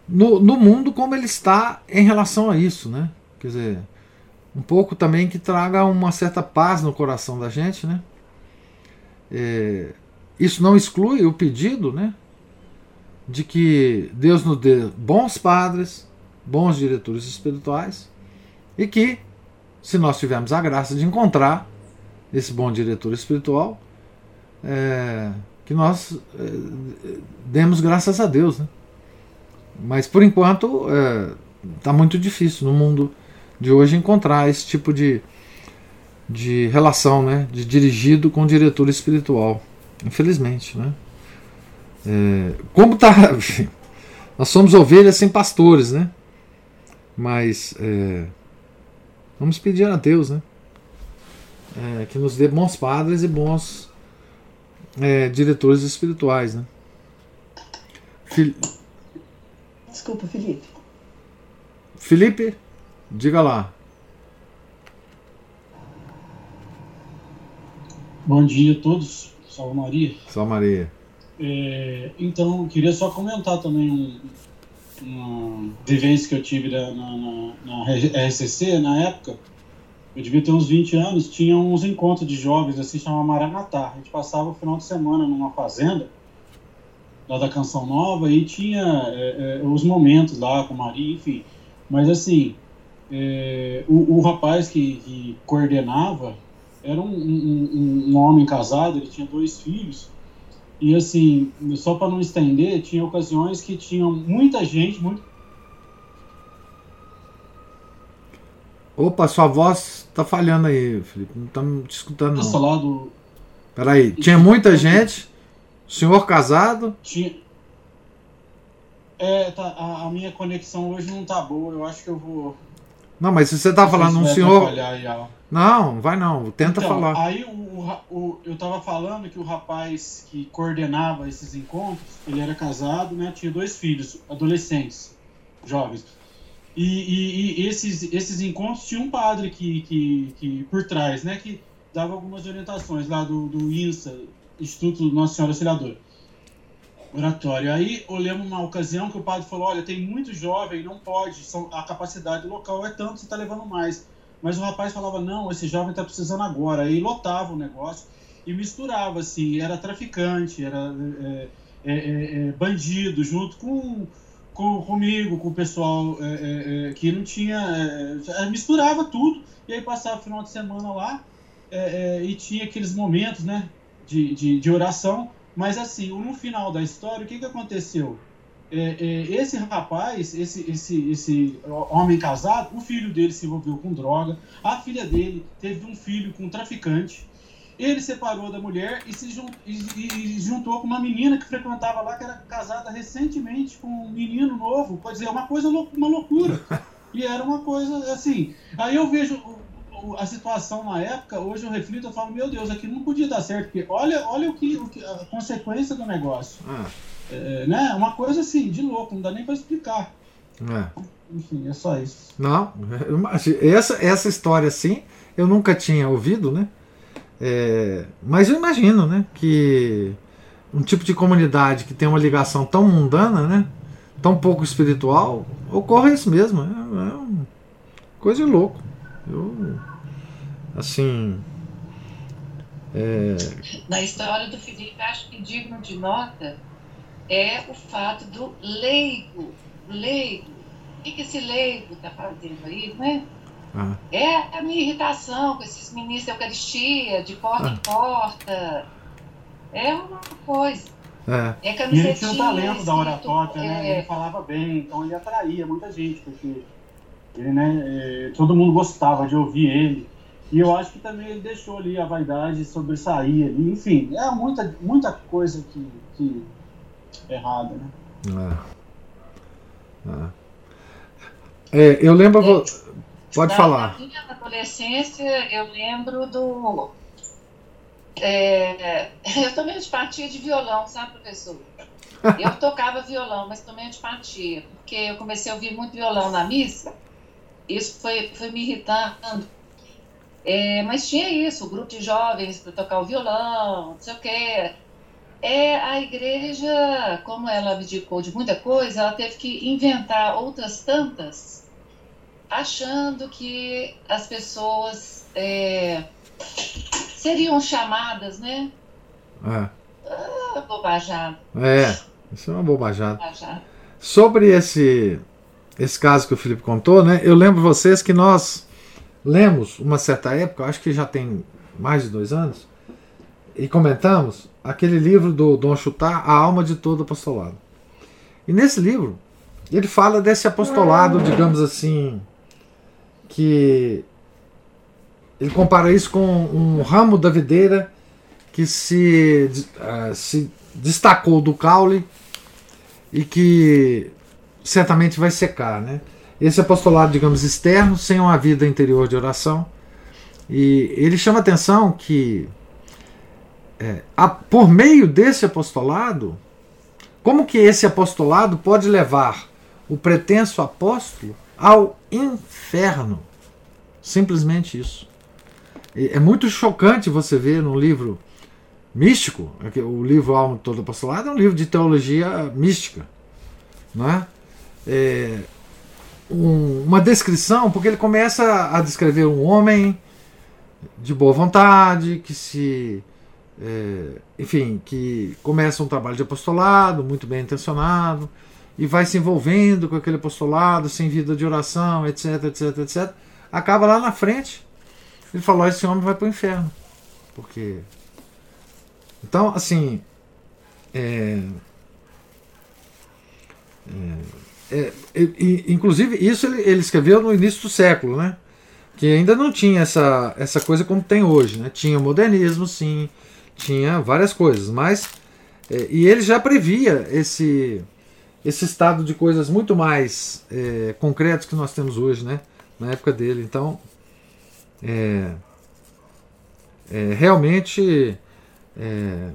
no, no mundo como ele está em relação a isso. Né? Quer dizer, um pouco também que traga uma certa paz no coração da gente. Né? É, isso não exclui o pedido né, de que Deus nos dê bons padres, bons diretores espirituais e que, se nós tivermos a graça de encontrar esse bom diretor espiritual, é, que nós é, demos graças a Deus. Né? Mas por enquanto está é, muito difícil no mundo de hoje encontrar esse tipo de, de relação, né? de dirigido com diretor espiritual. Infelizmente. Né? É, como está. Nós somos ovelhas sem pastores, né? Mas é, vamos pedir a Deus, né? É, que nos dê bons padres e bons é, diretores espirituais, né? Fil... Desculpa, Felipe. Felipe, diga lá. Bom dia a todos. Salve Maria. Salve Maria. É, então, queria só comentar também um, uma vivência que eu tive na, na, na, RCC na época. Eu devia ter uns 20 anos, tinha uns encontros de jovens, assim, chamava Maranatá. A gente passava o final de semana numa fazenda, lá da Canção Nova, e tinha é, é, os momentos lá com Maria, enfim. Mas, assim, é, o, o, rapaz que, que coordenava era um, um, um, homem casado, ele tinha dois filhos, e assim, só para não estender, tinha ocasiões que tinham muita gente, muito. Opa, sua voz tá falhando aí, Felipe. Não estamos te escutando, não. Lado. Peraí, tinha muita gente, senhor casado. Tinha. É, tá, a, a, minha conexão hoje não tá boa, eu acho que eu vou. Não, mas se você tá falando um senhor. Não, vai não, tenta então, falar. Aí o, o, eu tava falando que o rapaz que coordenava esses encontros, ele era casado, né? Tinha dois filhos, adolescentes, jovens. E, e, e esses, esses encontros tinha um padre que, que, que, por trás, né? Que dava algumas orientações lá do, do INSA, Instituto Nossa Senhora Auxiliadora. Oratório. Aí olhamos uma ocasião que o padre falou: olha, tem muito jovem, não pode, são, a capacidade local é tanto, você está levando mais. Mas o rapaz falava, não, esse jovem está precisando agora. Aí lotava o negócio e misturava, assim, era traficante, era é, é, é, é bandido, junto com, com, comigo, com o pessoal é, é, que não tinha. misturava tudo. E aí passava o final de semana lá e tinha aqueles momentos, né, de, de, de oração. Mas assim, no final da história, o que, que aconteceu? é, é, esse rapaz, esse, esse, esse homem casado, o filho dele se envolveu com droga, a filha dele teve um filho com um traficante, ele separou da mulher e se juntou, com uma menina que frequentava lá, que era casada recentemente com um menino novo, pode dizer, uma coisa, uma loucura. E era uma coisa assim. Aí eu vejo a situação na época, hoje eu reflito, eu falo, meu Deus, aqui não podia dar certo, porque olha, olha o que, o que a consequência do negócio. Ah. É, né? Uma coisa assim, de louco, não dá nem para explicar. É. Enfim, é só isso. Não, essa, essa história assim, eu nunca tinha ouvido, né? É, mas eu imagino né, que um tipo de comunidade que tem uma ligação tão mundana, né, tão pouco espiritual, ocorre isso mesmo. É, é uma coisa de louco. Eu, assim. É... Na história do Felipe, acho que digno de nota é o fato do leigo. Leigo. O que, que esse leigo está fazendo aí, né? Ah. É a minha irritação com esses ministros da Eucaristia, de porta ah. em porta. É uma coisa. É. é e ele tinha o talento da oratória, né? É... Ele falava bem, então ele atraía muita gente, porque ele, né, é, todo mundo gostava de ouvir ele. E eu acho que também ele deixou ali a vaidade sobressair ali. Enfim, é muita, muita coisa que, que é errada, né? É. É. é eu lembro. É, pode na, falar. Na minha adolescência, eu lembro do. É, eu tomei antipatia de violão, sabe, professor? Eu tocava violão, mas tomei antipatia, porque eu comecei a ouvir muito violão na missa. Isso foi, foi me irritando é, mas tinha isso, o grupo de jovens para tocar o violão, não sei o quê. É, a igreja, como ela abdicou de muita coisa, ela teve que inventar outras tantas, achando que as pessoas é, seriam chamadas, né? É. Ah, bobajada. É, isso é uma bobajada. bobajada. Sobre esse, esse caso que o Felipe contou, né? Eu lembro vocês que nós lemos uma certa época, acho que já tem mais de dois anos, e comentamos aquele livro do Dom Chutar, A Alma de Todo Apostolado. E nesse livro, ele fala desse apostolado, digamos assim, que ele compara isso com um ramo da videira que se, uh, se destacou do caule e que certamente vai secar, né? Esse apostolado, digamos, externo, sem uma vida interior de oração. E ele chama atenção que, é, a, por meio desse apostolado, como que esse apostolado pode levar o pretenso apóstolo ao inferno? Simplesmente isso. É muito chocante você ver no livro místico, o livro Alma Todo Apostolado é um livro de teologia mística, não é? é um, uma descrição, porque ele começa a descrever um homem de boa vontade, que se. É, enfim, que começa um trabalho de apostolado, muito bem intencionado, e vai se envolvendo com aquele apostolado, sem vida de oração, etc, etc, etc. Acaba lá na frente, ele falou: esse homem vai para o inferno. Porque. Então, assim. É, é, é, inclusive, isso ele, ele, escreveu no início do século, né? Que ainda não tinha essa, essa coisa como tem hoje, né? Tinha modernismo, sim, tinha várias coisas, mas. É, e ele já previa esse, esse estado de coisas muito mais é, concretos que nós temos hoje, né? Na época dele. Então, é, é realmente é,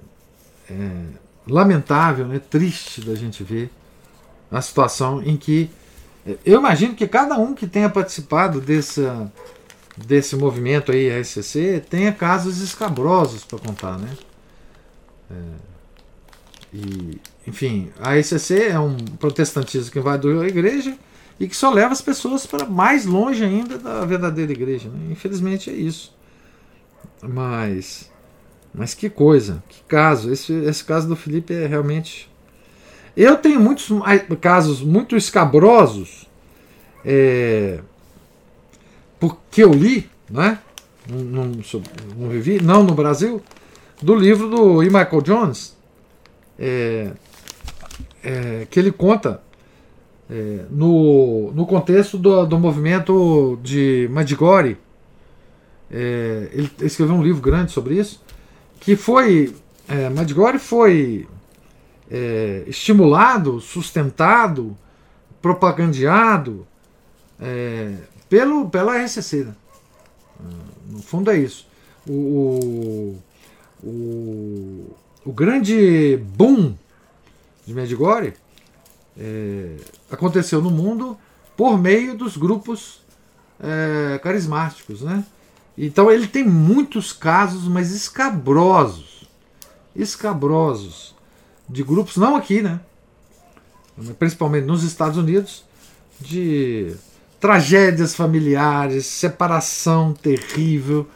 é lamentável, né? triste da gente ver a situação em que eu imagino que cada um que tenha participado desse, desse movimento aí, a SCC, tenha casos escabrosos para contar, né? É, e, enfim, a SCC é um protestantismo que invadiu a igreja e que só leva as pessoas para mais longe ainda da verdadeira igreja. Né? Infelizmente é isso. Mas, mas que coisa, que caso. Esse, esse caso do Felipe é realmente eu tenho muitos casos muito escabrosos, é, porque eu li, né? Não, não, não, vivi, não no Brasil, do livro do E. Michael Jones, é, é, que ele conta é, no, no contexto do, do movimento de Madgore. É, ele escreveu um livro grande sobre isso, que foi. É, foi é, estimulado, sustentado, propagandeado é, pelo, pela RCC. Né? No fundo é isso. O, o, o grande boom de Medjugorje é, aconteceu no mundo por meio dos grupos é, carismáticos, né? Então ele tem muitos casos, mas escabrosos, escabrosos, de grupos, não aqui, né? Principalmente nos Estados Unidos, de tragédias familiares, separação terrível,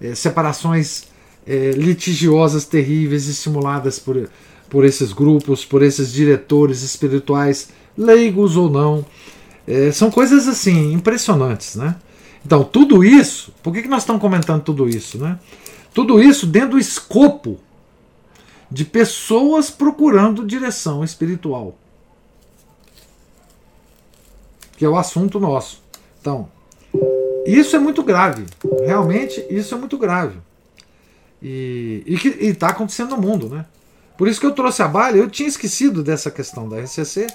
eh, separações eh, litigiosas terríveis estimuladas por, por esses grupos, por esses diretores espirituais, leigos ou não. Eh, são coisas assim impressionantes, né? Então, tudo isso, por que, que nós estamos comentando tudo isso? Né? Tudo isso dentro do escopo de pessoas procurando direção espiritual. Que é o assunto nosso. Então, isso é muito grave. Realmente, isso é muito grave. E está acontecendo no mundo, né? Por isso que eu trouxe a baila. Eu tinha esquecido dessa questão da RCC.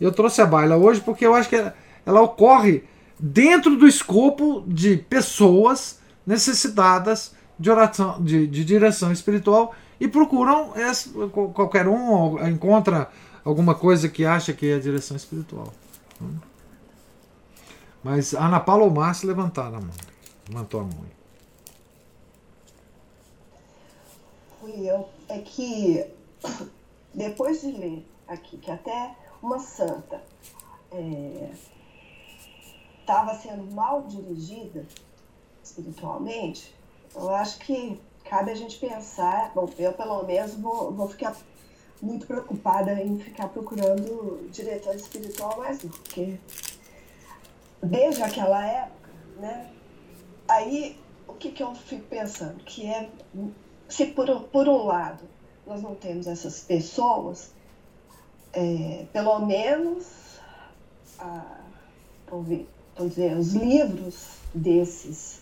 Eu trouxe a baila hoje porque eu acho que ela, ela ocorre dentro do escopo de pessoas necessitadas de oração, de, de direção espiritual e procuram essa, qualquer um encontra alguma coisa que acha que é direção espiritual. Mas Ana Paula ou Márcio levantaram a mão. Levantou a mão. Eu. É que depois de ler aqui que até uma santa é, estava sendo mal dirigida espiritualmente, eu acho que cabe a gente pensar, bom, eu pelo menos vou, vou ficar muito preocupada em ficar procurando diretor espiritual mais do porque desde aquela época, né? Aí o que, que eu fico pensando? Que é se por, por um lado nós não temos essas pessoas, é, pelo menos a, ouvir, vamos dizer, os livros desses,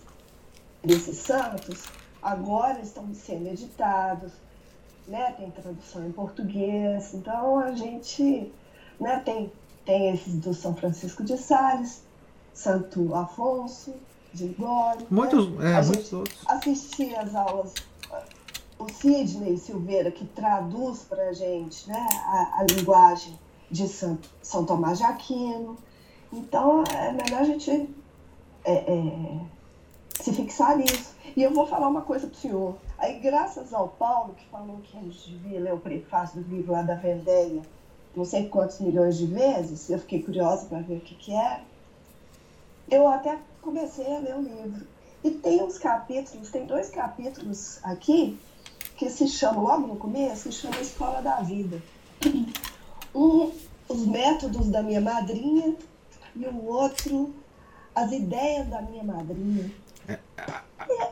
desses santos agora estão sendo editados, né? tem tradução em português, então a gente né, tem, tem esses do São Francisco de Sales, Santo Afonso, de Ligório. Muitos, né? é, muitos outros. Assistir as aulas, o Sidney Silveira, que traduz para a gente né, a, a linguagem de São, São Tomás de Aquino. Então, é melhor a gente é, é, se fixar nisso. E eu vou falar uma coisa para o senhor. Aí, graças ao Paulo, que falou que a gente devia ler o prefácio do livro lá da Vendéia, não sei quantos milhões de vezes, eu fiquei curiosa para ver o que, que era. Eu até comecei a ler o livro. E tem uns capítulos, tem dois capítulos aqui, que se chamam, logo no começo, se chama Escola da Vida. Um, os métodos da minha madrinha e o outro as ideias da minha madrinha. É,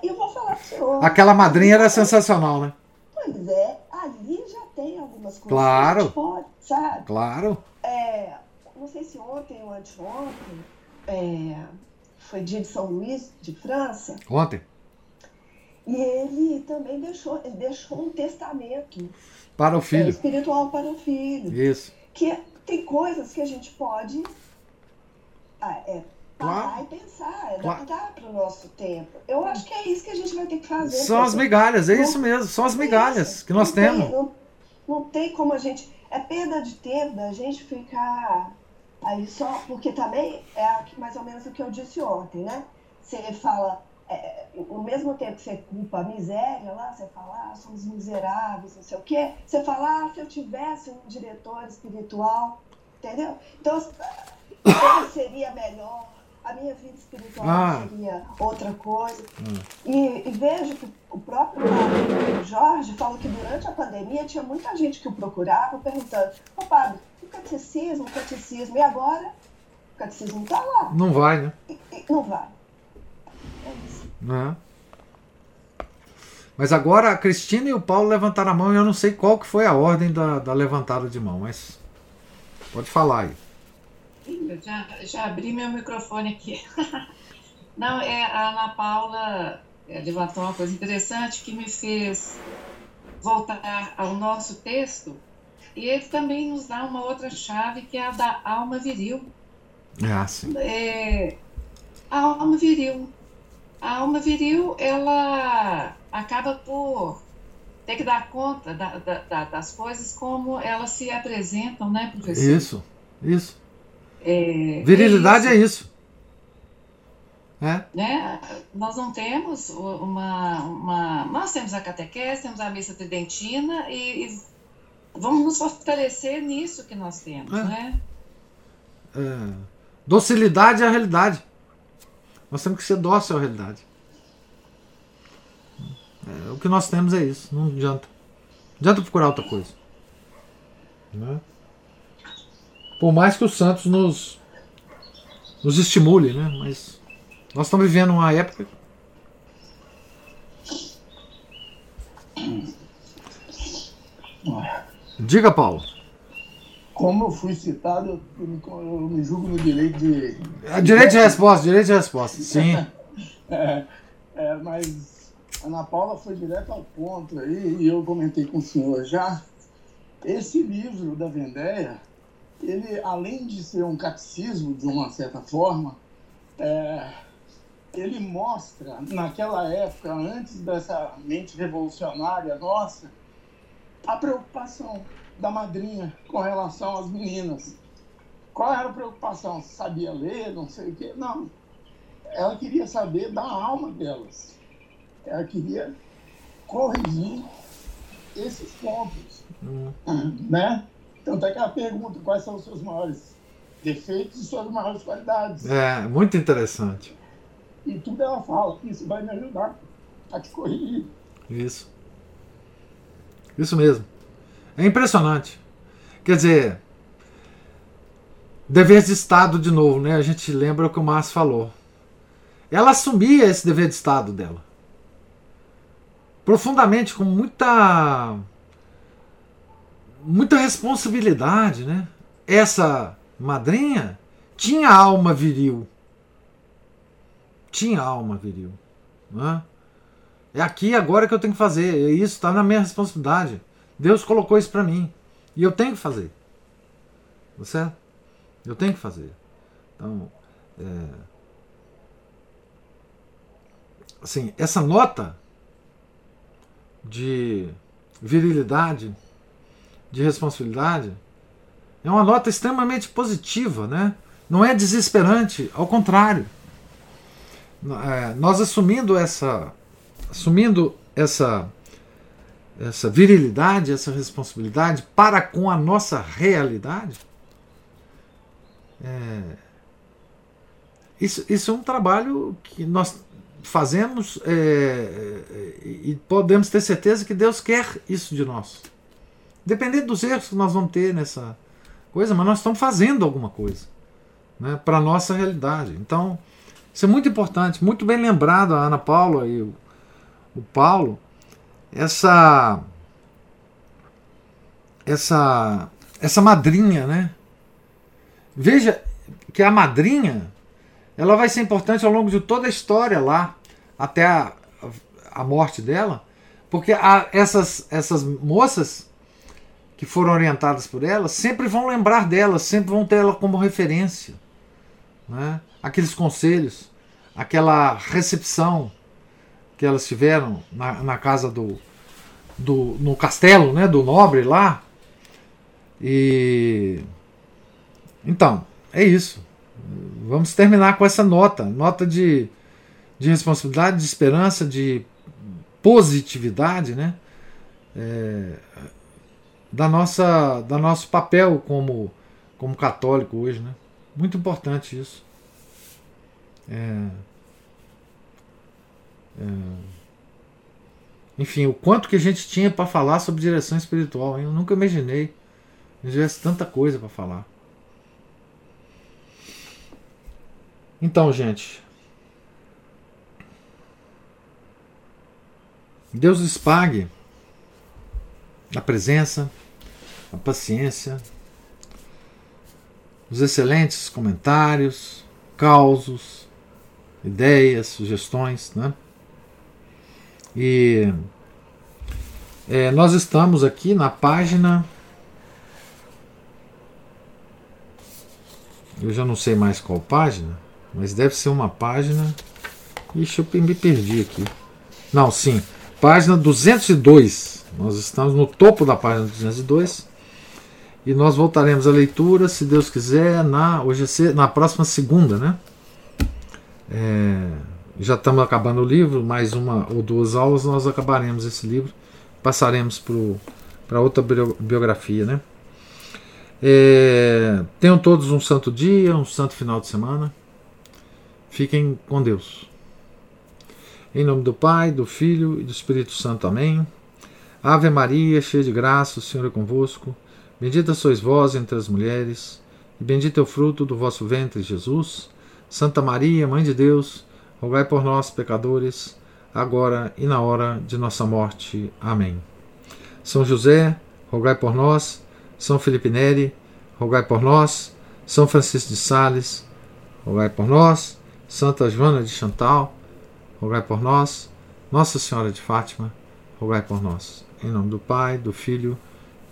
e eu vou falar para o senhor. Aquela madrinha era sensacional, né? Pois é, ali já tem algumas coisas claro. pode, sabe? Claro. É, não sei se ontem ou anteontem, é, foi dia de São Luís, de França. Ontem. E ele também deixou, ele deixou um testamento. Para o filho. É, espiritual para o filho. Isso. Que tem coisas que a gente pode ah, é, parar claro. e pensar, adaptar claro. para o nosso tempo. Eu acho que é isso que a gente vai ter que fazer. São as migalhas, é isso mesmo, são as migalhas que nós temos. Tem, não, não tem como a gente. É perda de tempo da gente ficar aí só. Porque também é mais ou menos o que eu disse ontem, né? Você fala. É, ao mesmo tempo que você culpa a miséria lá, você fala, ah, somos miseráveis, não sei o quê, você fala, ah, se eu tivesse um diretor espiritual, entendeu? Então, seria melhor, a minha vida espiritual ah. seria outra coisa. Hum. E, e, vejo que o próprio Jorge falou que durante a pandemia tinha muita gente que o procurava perguntando, ô padre, o catecismo, o catecismo, e agora o catecismo não está lá. Não vai, né? E, e, não vai. É isso. É. Mas agora a Cristina e o Paulo levantaram a mão e eu não sei qual que foi a ordem da, da levantada de mão, mas pode falar aí já, já abri meu microfone aqui. Não, é a Ana Paula é, levantou uma coisa interessante que me fez voltar ao nosso texto. E ele também nos dá uma outra chave que é a da alma viril. Ah, sim. É, a alma viril. A alma viril, ela acaba por ter que dar conta da, da, das coisas como elas se apresentam, né, professor? Isso, isso. É, Virilidade é isso. É. Né? Nós não temos uma, uma. Nós temos a catequese, temos a missa tridentina e, e vamos nos fortalecer nisso que nós temos, é. né? É. Docilidade é a realidade. Nós temos que ser dócil à realidade. É, o que nós temos é isso. Não adianta. Não adianta procurar outra coisa. Né? Por mais que o Santos nos, nos estimule, né? Mas nós estamos vivendo uma época. Diga, Paulo. Como eu fui citado, eu me, eu me julgo no direito de. É, direito de resposta, direito de resposta, sim. é, é, mas a Ana Paula foi direto ao ponto aí, e eu comentei com o senhor já. Esse livro da Vendéia, ele, além de ser um catecismo, de uma certa forma, é, ele mostra, naquela época, antes dessa mente revolucionária nossa, a preocupação da madrinha com relação às meninas. Qual era a preocupação? Sabia ler, não sei o quê? Não. Ela queria saber da alma delas. Ela queria corrigir esses pontos. Uhum. Né? Tanto é que ela pergunta quais são os seus maiores defeitos e suas maiores qualidades. É, muito interessante. E tudo ela fala, isso vai me ajudar a te corrigir. Isso. Isso mesmo. É impressionante. Quer dizer, dever de Estado de novo, né? A gente lembra o que o Márcio falou. Ela assumia esse dever de Estado dela. Profundamente, com muita muita responsabilidade, né? Essa madrinha tinha alma viril tinha alma viril. Né? É aqui agora que eu tenho que fazer. É isso está na minha responsabilidade. Deus colocou isso para mim. E eu tenho que fazer. Tá certo? Eu tenho que fazer. Então, é... assim, essa nota de virilidade, de responsabilidade, é uma nota extremamente positiva, né? Não é desesperante, ao contrário é, nós assumindo essa assumindo essa essa virilidade, essa responsabilidade para com a nossa realidade, é, isso, isso é um trabalho que nós fazemos é, é e podemos ter certeza que Deus quer isso de nós. Dependendo dos erros que nós vamos ter nessa coisa, mas nós estamos fazendo alguma coisa né, para a nossa realidade. Então, isso é muito importante, muito bem lembrado a Ana Paula e o, o Paulo. Essa essa essa madrinha, né? Veja que a madrinha ela vai ser importante ao longo de toda a história lá até a, a morte dela, porque a, essas essas moças que foram orientadas por ela sempre vão lembrar dela, sempre vão ter ela como referência, né? aqueles conselhos, aquela recepção que elas tiveram na, na casa do, do. no castelo né, do nobre lá. E. Então, é isso. Vamos terminar com essa nota nota de, de responsabilidade, de esperança, de positividade, né? É, da nossa da nosso papel como como católico hoje, né? Muito importante isso. É, é, enfim, o quanto que a gente tinha para falar sobre direção espiritual. Hein? Eu nunca imaginei que tivesse tanta coisa para falar. Então, gente. Deus lhes pague a presença, a paciência, os excelentes comentários, causos, ideias, sugestões, né? E é, nós estamos aqui na página. Eu já não sei mais qual página, mas deve ser uma página. Ixi, eu me perdi aqui. Não, sim, página 202. Nós estamos no topo da página 202. E nós voltaremos à leitura, se Deus quiser, na, hoje é na próxima segunda, né? É, já estamos acabando o livro, mais uma ou duas aulas nós acabaremos esse livro, passaremos para outra biografia, né? É, tenham todos um santo dia, um santo final de semana. Fiquem com Deus. Em nome do Pai, do Filho e do Espírito Santo. Amém. Ave Maria, cheia de graça, o Senhor é convosco. Bendita sois vós entre as mulheres, e bendito é o fruto do vosso ventre, Jesus. Santa Maria, Mãe de Deus, rogai por nós, pecadores, agora e na hora de nossa morte. Amém. São José, rogai por nós. São Felipe Neri, rogai por nós. São Francisco de Sales, rogai por nós. Santa Joana de Chantal, rogai por nós. Nossa Senhora de Fátima, rogai por nós. Em nome do Pai, do Filho e